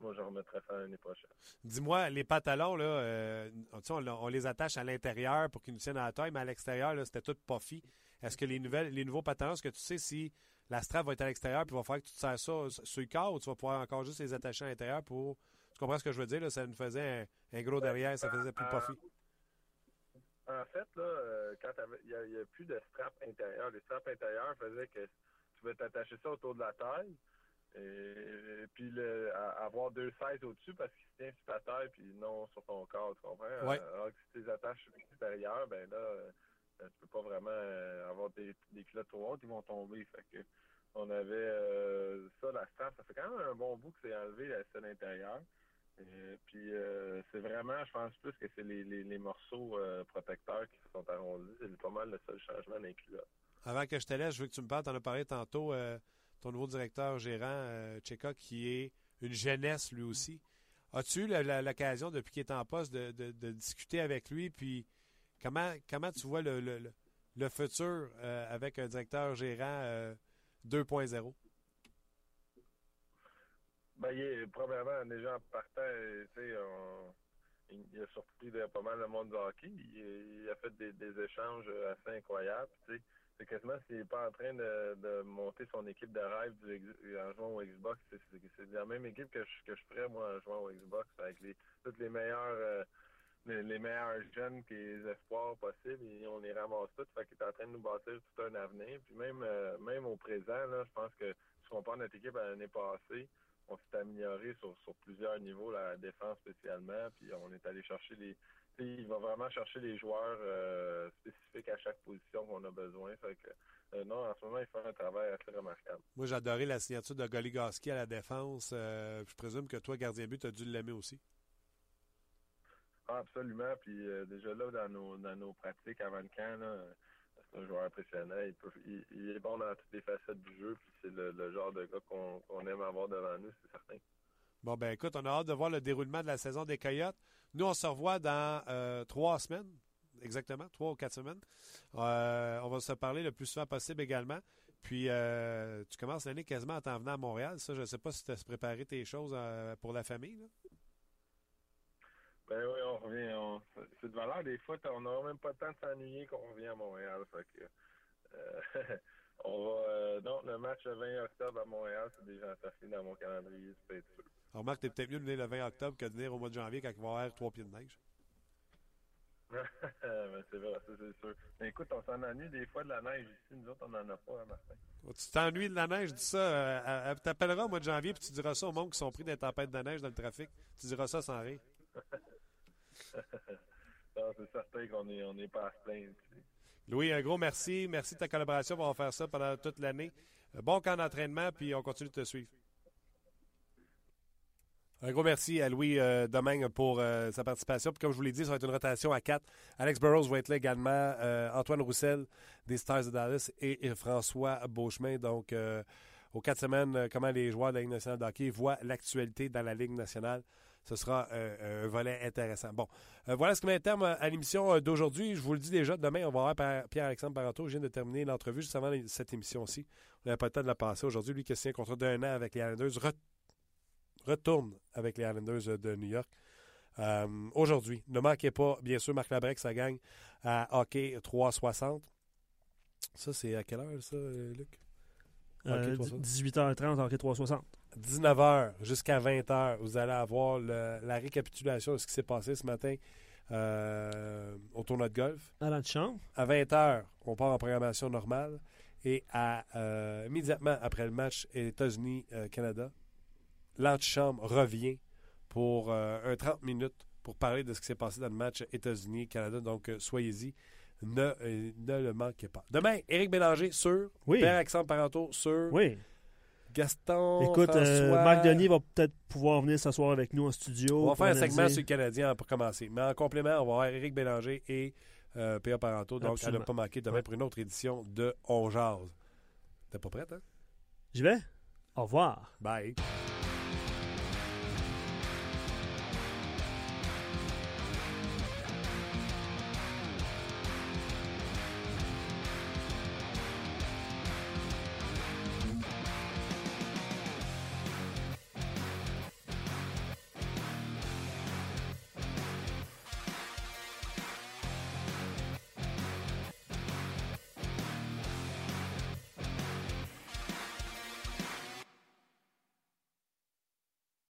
moi, je remettrais ça l'année prochaine. Dis-moi, les pantalons, là, euh, on, les attache à l'intérieur pour qu'ils nous tiennent à la taille, mais à l'extérieur, c'était tout puffy. Est-ce que les, nouvelles, les nouveaux pantalons, est-ce que tu sais si la strap va être à l'extérieur, puis il va falloir que tu te sers ça sur le corps, ou tu vas pouvoir encore juste les attacher à l'intérieur pour. Tu comprends ce que je veux dire? Là? Ça nous faisait un, un gros derrière, ça faisait plus Euh, puffy. En fait, là, euh, quand il n'y a, plus de strap intérieur. Les straps intérieurs faisaient que tu pouvais t'attacher ça autour de la taille. Et, puis le, avoir deux sizes au-dessus parce qu'il se tient sur ta taille puis non sur ton corps, tu comprends? Ouais. Euh, Alors que si tu les attaches sur l'extérieur, ben là, euh, tu peux pas vraiment euh, avoir des, des culottes trop hautes, ils vont tomber. Fait que on avait euh, ça, la strap, ça fait quand même un bon bout que c'est enlevé la scène intérieure. Et puis euh, c'est vraiment, je pense plus que c'est les, les, morceaux euh, protecteurs qui sont arrondis. C'est pas mal le seul changement culottes. Avant que je te laisse, je veux que tu me parles, tu en as parlé tantôt, euh, ton nouveau directeur gérant, euh, Cheka, qui est une jeunesse lui aussi. As-tu eu l'occasion, depuis qu'il est en poste, de, de- de discuter avec lui? Puis comment, comment tu vois le, le- le- futur euh, avec un directeur gérant euh, 2.0? Ben, il est, premièrement, déjà en partant, tu sais, on- il, a surpris pas mal le monde du hockey. Il, a fait des, échanges assez incroyables. Tu sais, c'est quasiment s'il n'est pas en train de, de monter son équipe de rêve du, en jouant au Xbox. C'est, la même équipe que je, que je ferais, moi, en jouant au Xbox, avec les, toutes les meilleurs, euh, les, meilleurs jeunes et les espoirs possibles. Et on les ramasse tous. Fait qu'il est en train de nous bâtir tout un avenir. Puis même, euh, même au présent, là, je pense que si on compare notre équipe à l'année passée, on s'est amélioré sur, sur plusieurs niveaux, la défense spécialement, puis on est allé chercher les. Il va vraiment chercher les joueurs euh, spécifiques à chaque position qu'on a besoin. Fait que, euh, non, en ce moment, il fait un travail assez remarquable. Moi, adoré la signature de Goligoski à la défense. Euh, je présume que toi, gardien but, tu as dû l'aimer aussi. Ah, absolument. Puis déjà là, dans nos, dans nos pratiques avant le camp, là, c'est un joueur impressionnant. Il, est bon dans toutes les facettes du jeu. Puis c'est le, genre de gars qu'on qu'on aime avoir devant nous, c'est certain. Bon, ben écoute, on a hâte de voir le déroulement de la saison des Coyotes. Nous, on se revoit dans euh, trois semaines, exactement, trois ou quatre semaines. Euh, on va se parler le plus souvent possible également. Puis, euh, tu commences l'année quasiment en t'en venant à Montréal. Ça, je ne sais pas si tu as préparé tes choses euh, pour la famille. là. Ben oui, on revient. on- c'est de valeur. Des fois, on n'aura même pas le temps de s'ennuyer qu'on revient à Montréal. Fait que, euh, on va. euh, donc, le match le 20 octobre à Montréal, c'est déjà inscrit dans mon calendrier, c'est peut-être sûr. Alors, Marc, t'es peut-être mieux de venir le 20 octobre que de venir au mois de janvier quand il va y avoir trois pieds de neige. Ben, c'est vrai, ça, c'est sûr. Mais écoute, on s'en ennuie des fois de la neige ici. Nous autres, on n'en a pas, hein, Martin. Oh, Tu t'ennuies de la neige, dis ça. Euh, elle- elle t'appellera au mois de janvier puis tu diras ça au monde qui sont pris des tempêtes de neige dans le trafic. Tu diras ça sans rire. C'est certain qu'on n'est pas à plaindre. Louis, un gros merci. Merci de ta collaboration. On va faire ça pendant toute l'année. Euh, Bon camp d'entraînement, puis on continue de te suivre. Un gros merci à Louis euh, Domingue pour euh, sa participation. Comme je vous l'ai dit, ça va être une rotation à quatre. Alex Burrows va être là également. euh, Antoine Roussel des Stars de Dallas et, François Beauchemin. Donc, aux quatre semaines, comment les joueurs de la Ligue nationale de hockey voient l'actualité dans la Ligue nationale. Ce sera euh, un volet intéressant. Bon, euh, voilà ce qui met terme à l'émission euh, d'aujourd'hui. Je vous le dis déjà, demain, on va avoir Pierre- Pierre-Alexandre Parenteau. Je viens de terminer l'entrevue juste avant cette émission-ci. On n'avait pas le temps de la passer aujourd'hui. Lui qui a signé un contrat d'un an avec les Islanders re- retourne avec les Islanders de New York. Euh, aujourd'hui, ne manquez pas, bien sûr, Marc Labrec, ça gagne à hockey 360. Ça, c'est à quelle heure, ça, euh, Luc? Euh, Hockey 360. 18h30, hockey 360. 19h jusqu'à 20h, vous allez avoir le- la récapitulation de ce qui s'est passé ce matin euh, au tournoi de golf. À l'antichambre. À 20h, on part en programmation normale. Et à, euh, immédiatement après le match États-Unis-Canada, l'antichambre revient pour euh, un 30 minutes pour parler de ce qui s'est passé dans le match États-Unis-Canada. Donc, euh, soyez-y. Ne, euh, ne le manquez pas. Demain, Éric Bélanger sur. Oui. Père Alexandre Parenteau sur. Oui. Gaston. Écoute, euh, François. Marc Denis va peut-être pouvoir venir s'asseoir avec nous en studio. On va faire un segment sur le Canadien pour commencer. Mais en complément, on va avoir Éric Bélanger et euh, P.A. Parenteau. Donc, à ne Absolument. pas manquer demain pour une autre édition de On Jase. T'es pas prête, hein? J'y vais? Au revoir. Bye.